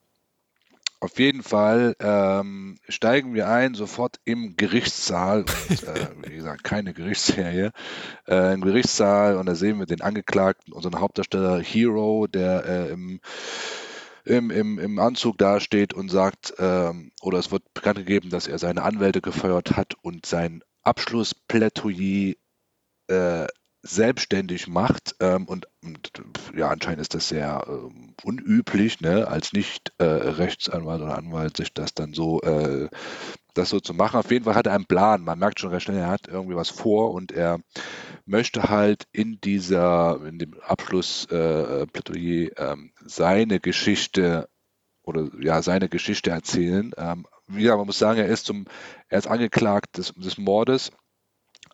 auf jeden Fall ähm, steigen wir ein sofort im Gerichtssaal. Und, äh, wie gesagt, keine Gerichtsserie. Äh, Im Gerichtssaal und da sehen wir den Angeklagten, unseren Hauptdarsteller Hero, der äh, im, im, im, im Anzug dasteht und sagt, ähm, oder es wird bekannt gegeben, dass er seine Anwälte gefeuert hat und sein Abschlussplädoyer äh, selbstständig macht ähm, und, und, ja, anscheinend ist das sehr ähm, unüblich, ne, als nicht äh, Rechtsanwalt oder Anwalt sich das dann so äh, das so zu machen. Auf jeden Fall hat er einen Plan. Man merkt schon recht schnell, er hat irgendwie was vor und er möchte halt in dieser, in dem Abschlussplädoyer äh, ähm, seine Geschichte oder ja, seine Geschichte erzählen. Ähm, gesagt, man muss sagen, er ist zum, er ist angeklagt des, des Mordes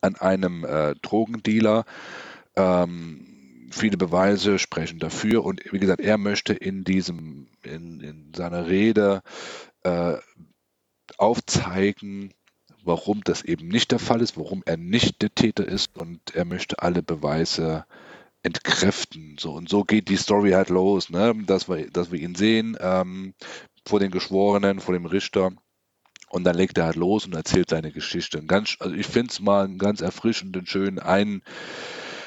an einem äh, Drogendealer. Ähm, viele Beweise sprechen dafür und wie gesagt, er möchte in diesem, in, in seiner Rede äh, aufzeigen, warum das eben nicht der Fall ist, warum er nicht der Täter ist und er möchte alle Beweise entkräften. So und so geht die Story halt los, ne? dass wir, dass wir ihn sehen ähm, vor den Geschworenen, vor dem Richter. Und dann legt er halt los und erzählt seine Geschichte. Ganz, also ich finde es mal einen ganz erfrischenden, schönen Ein,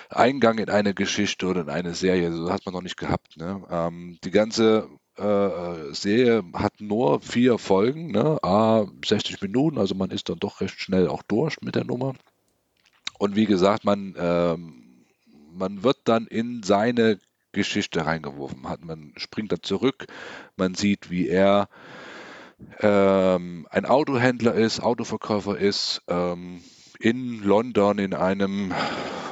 Eingang in eine Geschichte oder in eine Serie. So hat man noch nicht gehabt. Ne? Ähm, die ganze äh, Serie hat nur vier Folgen, ne? A, 60 Minuten, also man ist dann doch recht schnell auch durch mit der Nummer. Und wie gesagt, man, ähm, man wird dann in seine Geschichte reingeworfen. Hat, man springt dann zurück, man sieht, wie er ähm, ein Autohändler ist, Autoverkäufer ist, ähm, in London in einem,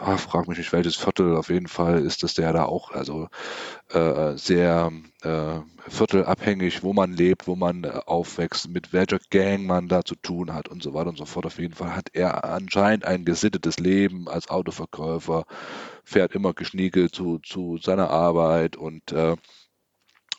ach, frag mich nicht welches Viertel, auf jeden Fall ist das der da auch, also äh, sehr äh, viertelabhängig, wo man lebt, wo man äh, aufwächst, mit welcher Gang man da zu tun hat und so weiter und so fort. Auf jeden Fall hat er anscheinend ein gesittetes Leben als Autoverkäufer, fährt immer geschniegelt zu, zu seiner Arbeit und äh,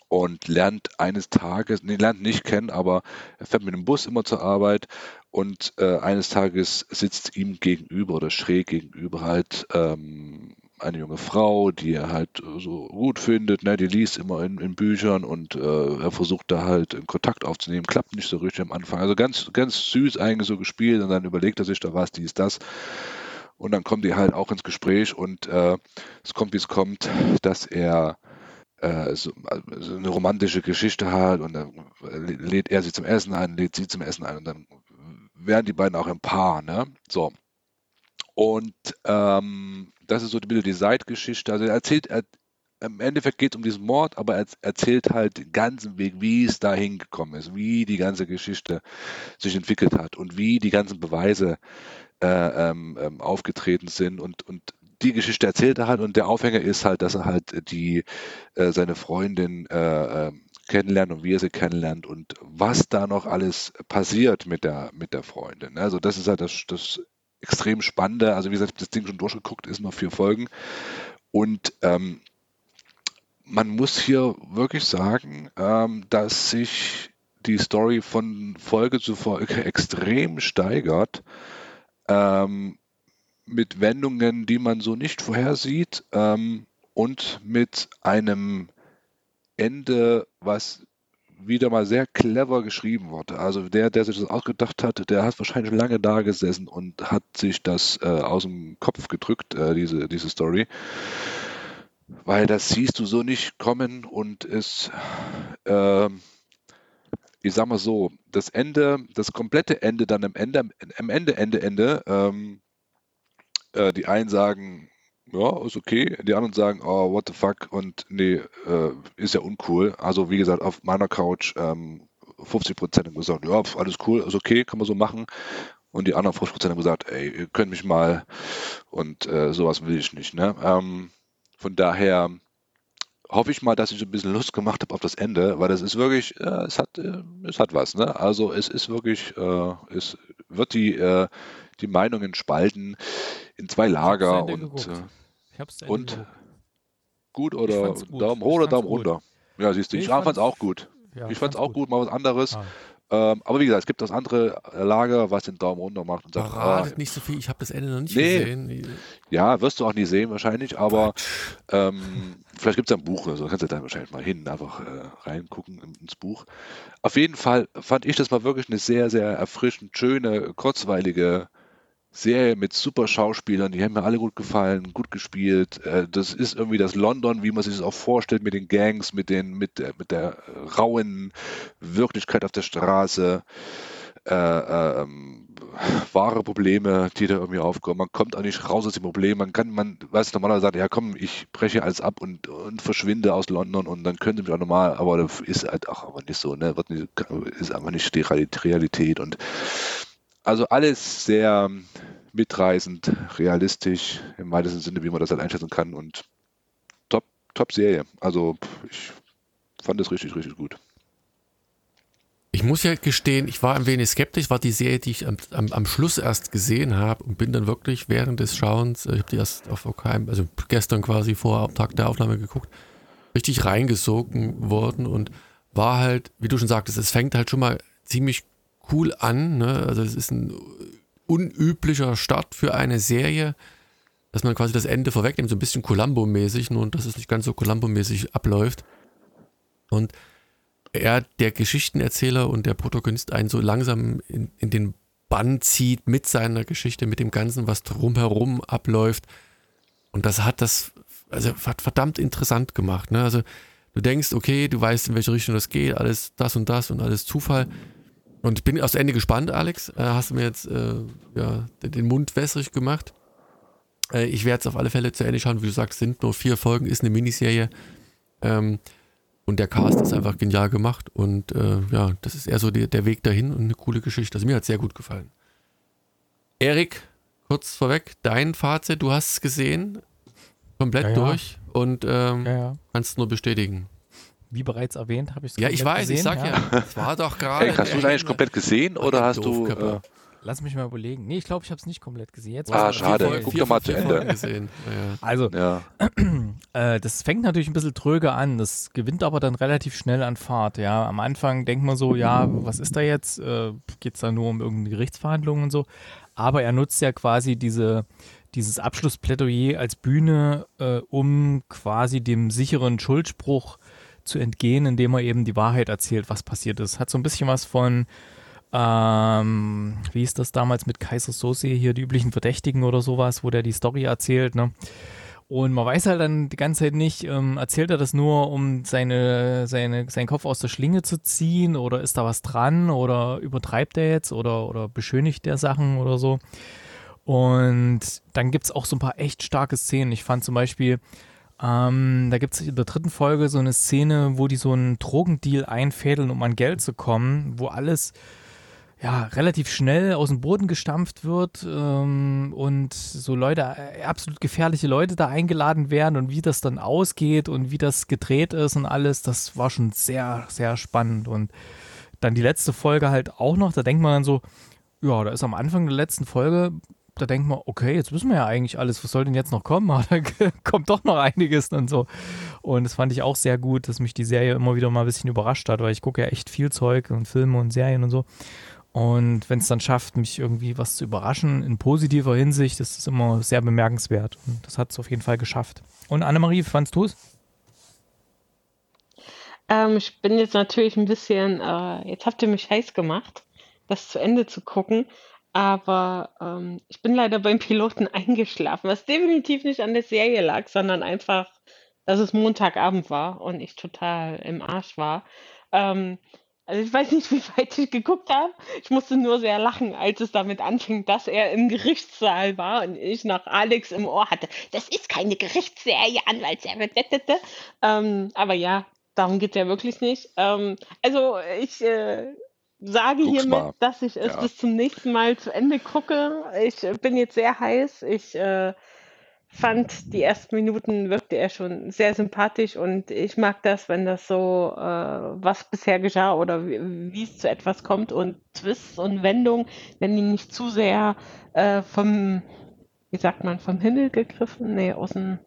und lernt eines Tages, nee, lernt nicht kennen, aber er fährt mit dem Bus immer zur Arbeit und äh, eines Tages sitzt ihm gegenüber oder schräg gegenüber halt ähm, eine junge Frau, die er halt so gut findet, ne? die liest immer in, in Büchern und äh, er versucht da halt in Kontakt aufzunehmen, klappt nicht so richtig am Anfang. Also ganz, ganz süß eigentlich so gespielt und dann überlegt er sich da was, dies, das. Und dann kommt die halt auch ins Gespräch und äh, es kommt, wie es kommt, dass er äh, so, also eine romantische Geschichte hat und dann lädt er sie zum Essen ein, lädt sie zum Essen ein und dann werden die beiden auch ein Paar, ne? So. Und ähm, das ist so ein bisschen die Seitgeschichte. Also er erzählt, er, im Endeffekt geht es um diesen Mord, aber er erzählt halt den ganzen Weg, wie es dahin gekommen ist, wie die ganze Geschichte sich entwickelt hat und wie die ganzen Beweise äh, ähm, ähm aufgetreten sind und, und die Geschichte erzählt er halt und der Aufhänger ist halt, dass er halt die äh, seine Freundin äh, ähm, kennenlernt und wie er sie kennenlernt und was da noch alles passiert mit der mit der Freundin. Also das ist halt das, das extrem Spannende. Also wie gesagt, das Ding schon durchgeguckt, ist noch vier Folgen und ähm, man muss hier wirklich sagen, ähm, dass sich die Story von Folge zu Folge extrem steigert. Ähm, mit Wendungen, die man so nicht vorhersieht ähm, und mit einem Ende, was wieder mal sehr clever geschrieben wurde. Also der, der sich das ausgedacht hat, der hat wahrscheinlich lange da gesessen und hat sich das äh, aus dem Kopf gedrückt, äh, diese, diese Story. Weil das siehst du so nicht kommen und es, äh, ich sag mal so, das Ende, das komplette Ende dann am Ende, am Ende, Ende, Ende, ähm, äh, die einen sagen, ja, ist okay, die anderen sagen, oh, what the fuck und nee, äh, ist ja uncool. Also wie gesagt, auf meiner Couch ähm, 50 Prozent haben gesagt, ja, alles cool, ist okay, kann man so machen. Und die anderen 50 Prozent haben gesagt, ey, ihr könnt mich mal und äh, sowas will ich nicht. Ne? Ähm, von daher hoffe ich mal, dass ich ein bisschen Lust gemacht habe auf das Ende, weil das ist wirklich, äh, es hat, äh, es hat was. Ne? Also es ist wirklich, äh, es wird die, äh, die Meinungen spalten in zwei Lager und, äh, und gut oder gut. Daumen hoch oder Daumen runter. Ja, siehst du, ich, ich fand es auch gut. Ja, ich fand es auch gut, mal was anderes. Ah. Ähm, aber wie gesagt, es gibt das andere Lager, was den Daumen runter macht und sagt, Verratet ah, nicht so viel, ich habe das Ende noch nicht nee, gesehen. Ja, wirst du auch nie sehen wahrscheinlich, aber ähm, vielleicht gibt es ein Buch oder so, kannst du dann wahrscheinlich mal hin, einfach äh, reingucken ins Buch. Auf jeden Fall fand ich das mal wirklich eine sehr, sehr erfrischend, schöne, kurzweilige Serie mit super Schauspielern, die haben mir alle gut gefallen, gut gespielt. Äh, das ist irgendwie das London, wie man sich das auch vorstellt, mit den Gangs, mit, den, mit, der, mit der rauen Wirklichkeit auf der Straße. Äh, ähm, wahre Probleme, die da irgendwie aufkommen. Man kommt auch nicht raus aus dem Problem. Man kann, man weiß normalerweise sagt, ja komm, ich breche alles ab und, und verschwinde aus London und dann könnte mich auch normal, aber das ist halt auch aber nicht so, ne? Wird nicht, ist einfach nicht die Realität und also alles sehr mitreißend, realistisch, im weitesten Sinne, wie man das halt einschätzen kann und top, top Serie. Also ich fand es richtig, richtig gut. Ich muss ja gestehen, ich war ein wenig skeptisch, war die Serie, die ich am, am, am Schluss erst gesehen habe und bin dann wirklich während des Schauens, äh, ich habe die erst auf OKM, also gestern quasi vor am Tag der Aufnahme geguckt, richtig reingesogen worden und war halt, wie du schon sagtest, es fängt halt schon mal ziemlich cool an. Ne? Also es ist ein unüblicher Start für eine Serie. dass man quasi das Ende vorwegnimmt, so ein bisschen Columbo-mäßig, nur dass es nicht ganz so Columbo-mäßig abläuft. Und er, der Geschichtenerzähler und der Protagonist, einen so langsam in, in den Bann zieht mit seiner Geschichte, mit dem Ganzen, was drumherum abläuft. Und das hat das also hat verdammt interessant gemacht. Ne? Also du denkst, okay, du weißt, in welche Richtung das geht, alles das und das und alles Zufall. Und ich bin aufs Ende gespannt, Alex. Äh, hast du mir jetzt äh, ja, den Mund wässrig gemacht? Äh, ich werde es auf alle Fälle zu Ende schauen. Wie du sagst, sind nur vier Folgen, ist eine Miniserie. Ähm, und der Cast ist einfach genial gemacht. Und äh, ja, das ist eher so die, der Weg dahin und eine coole Geschichte. Also mir hat es sehr gut gefallen. Erik, kurz vorweg, dein Fazit, du hast es gesehen, komplett ja, ja. durch und ähm, ja, kannst nur bestätigen. Wie bereits erwähnt, habe ich es Ja, ich weiß, gesehen, ich sag ja, es war doch gerade. hast du es eigentlich komplett gesehen oder hast du. Äh, Lass mich mal überlegen. Nee, ich glaube, ich habe es nicht komplett gesehen. Jetzt ah, schade. Folgen, Guck doch mal zu Ende. Gesehen. Also, äh, das fängt natürlich ein bisschen tröge an. Das gewinnt aber dann relativ schnell an Fahrt. Ja, am Anfang denkt man so, ja, was ist da jetzt? Äh, Geht es da nur um irgendeine Gerichtsverhandlung und so? Aber er nutzt ja quasi diese dieses Abschlussplädoyer als Bühne, äh, um quasi dem sicheren Schuldspruch zu entgehen, indem er eben die Wahrheit erzählt, was passiert ist. Hat so ein bisschen was von, ähm, wie ist das damals mit Kaiser Sose hier, die üblichen Verdächtigen oder sowas, wo der die Story erzählt, ne? Und man weiß halt dann die ganze Zeit nicht, ähm, erzählt er das nur, um seine, seine, seinen Kopf aus der Schlinge zu ziehen oder ist da was dran oder übertreibt er jetzt oder, oder beschönigt der Sachen oder so. Und dann gibt es auch so ein paar echt starke Szenen. Ich fand zum Beispiel, ähm, da gibt es in der dritten Folge so eine Szene, wo die so einen Drogendeal einfädeln, um an Geld zu kommen, wo alles ja, relativ schnell aus dem Boden gestampft wird ähm, und so Leute, äh, absolut gefährliche Leute da eingeladen werden und wie das dann ausgeht und wie das gedreht ist und alles, das war schon sehr, sehr spannend. Und dann die letzte Folge halt auch noch, da denkt man dann so, ja, da ist am Anfang der letzten Folge da denkt man, okay, jetzt wissen wir ja eigentlich alles, was soll denn jetzt noch kommen? Aber da kommt doch noch einiges und so. Und das fand ich auch sehr gut, dass mich die Serie immer wieder mal ein bisschen überrascht hat, weil ich gucke ja echt viel Zeug und Filme und Serien und so. Und wenn es dann schafft, mich irgendwie was zu überraschen in positiver Hinsicht, ist das immer sehr bemerkenswert. Und das hat es auf jeden Fall geschafft. Und Annemarie, fandst du es? Ähm, ich bin jetzt natürlich ein bisschen, äh, jetzt habt ihr mich heiß gemacht, das zu Ende zu gucken. Aber ähm, ich bin leider beim Piloten eingeschlafen, was definitiv nicht an der Serie lag, sondern einfach, dass es Montagabend war und ich total im Arsch war. Ähm, also ich weiß nicht, wie weit ich geguckt habe. Ich musste nur sehr lachen, als es damit anfing, dass er im Gerichtssaal war und ich nach Alex im Ohr hatte. Das ist keine Gerichtsserie, Anwaltsserie. Ähm, aber ja, darum geht es ja wirklich nicht. Ähm, also ich äh, sage Guck's hiermit, mal. dass ich es ja. bis zum nächsten Mal zu Ende gucke. Ich bin jetzt sehr heiß. Ich äh, fand, die ersten Minuten wirkte er schon sehr sympathisch und ich mag das, wenn das so, äh, was bisher geschah oder wie, wie, es zu etwas kommt und Twists und Wendungen, wenn die nicht zu sehr äh, vom, wie sagt man, vom Himmel gegriffen, nee, aus dem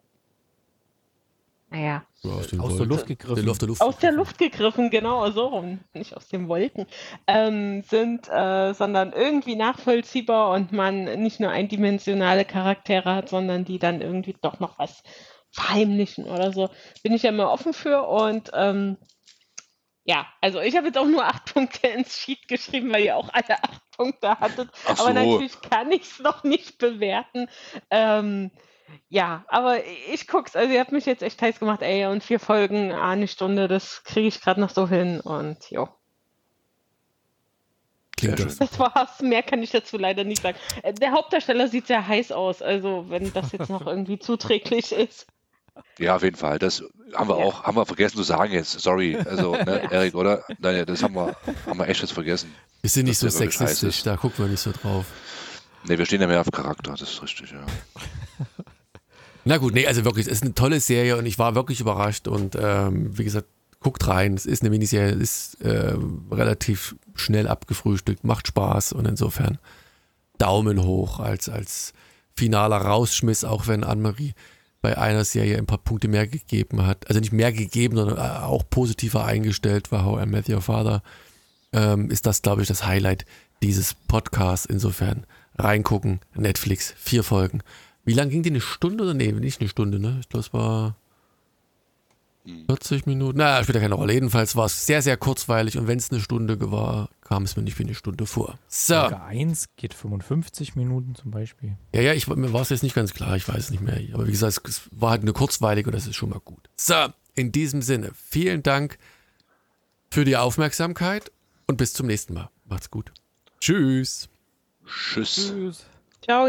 naja. Aus, aus der Luft gegriffen. Der Luft, der Luft aus der Luft gegriffen, genau, so rum. Nicht aus den Wolken. Ähm, sind, äh, sondern irgendwie nachvollziehbar und man nicht nur eindimensionale Charaktere hat, sondern die dann irgendwie doch noch was verheimlichen oder so. Bin ich ja immer offen für und ähm, ja, also ich habe jetzt auch nur acht Punkte ins Sheet geschrieben, weil ihr auch alle acht Punkte hattet. So. Aber natürlich kann ich es noch nicht bewerten. Ähm, ja, aber ich guck's. Also ihr habt mich jetzt echt heiß gemacht, ey. Und vier Folgen, eine Stunde, das kriege ich gerade noch so hin. Und jo. Das. das war's. Mehr kann ich dazu leider nicht sagen. Äh, der Hauptdarsteller sieht sehr heiß aus, also wenn das jetzt noch irgendwie zuträglich ist. Ja, auf jeden Fall. Das haben wir ja. auch, haben wir vergessen zu sagen jetzt. Sorry, also, ne, Erik, oder? Nein, das haben wir, haben wir echt jetzt vergessen. Wir sind nicht so sexistisch, da gucken wir nicht so drauf. Ne, wir stehen ja mehr auf Charakter, das ist richtig, ja. Na gut, nee, also wirklich, es ist eine tolle Serie und ich war wirklich überrascht und ähm, wie gesagt, guckt rein, es ist eine Miniserie, es ist äh, relativ schnell abgefrühstückt, macht Spaß und insofern Daumen hoch als, als finaler Rausschmiss, auch wenn Anne-Marie bei einer Serie ein paar Punkte mehr gegeben hat. Also nicht mehr gegeben, sondern äh, auch positiver eingestellt war How I Met Your Father. Ähm, ist das, glaube ich, das Highlight dieses Podcasts. Insofern reingucken, Netflix, vier Folgen Wie lang ging die? Eine Stunde oder? Nee, nicht eine Stunde, ne? Ich glaube, es war 40 hm. Minuten. Naja, spielt ja keine Rolle. Jedenfalls war es sehr, sehr kurzweilig und wenn es eine Stunde war, kam es mir nicht wie eine Stunde vor. So. Folge 1 geht 55 Minuten zum Beispiel. Ja, ja, ich, mir war es jetzt nicht ganz klar, ich weiß es nicht mehr. Aber wie gesagt, es war halt eine kurzweilige und das ist schon mal gut. So, in diesem Sinne, vielen Dank für die Aufmerksamkeit und bis zum nächsten Mal. Macht's gut. Tschüss. Tschüss. Tschüss. Ciao.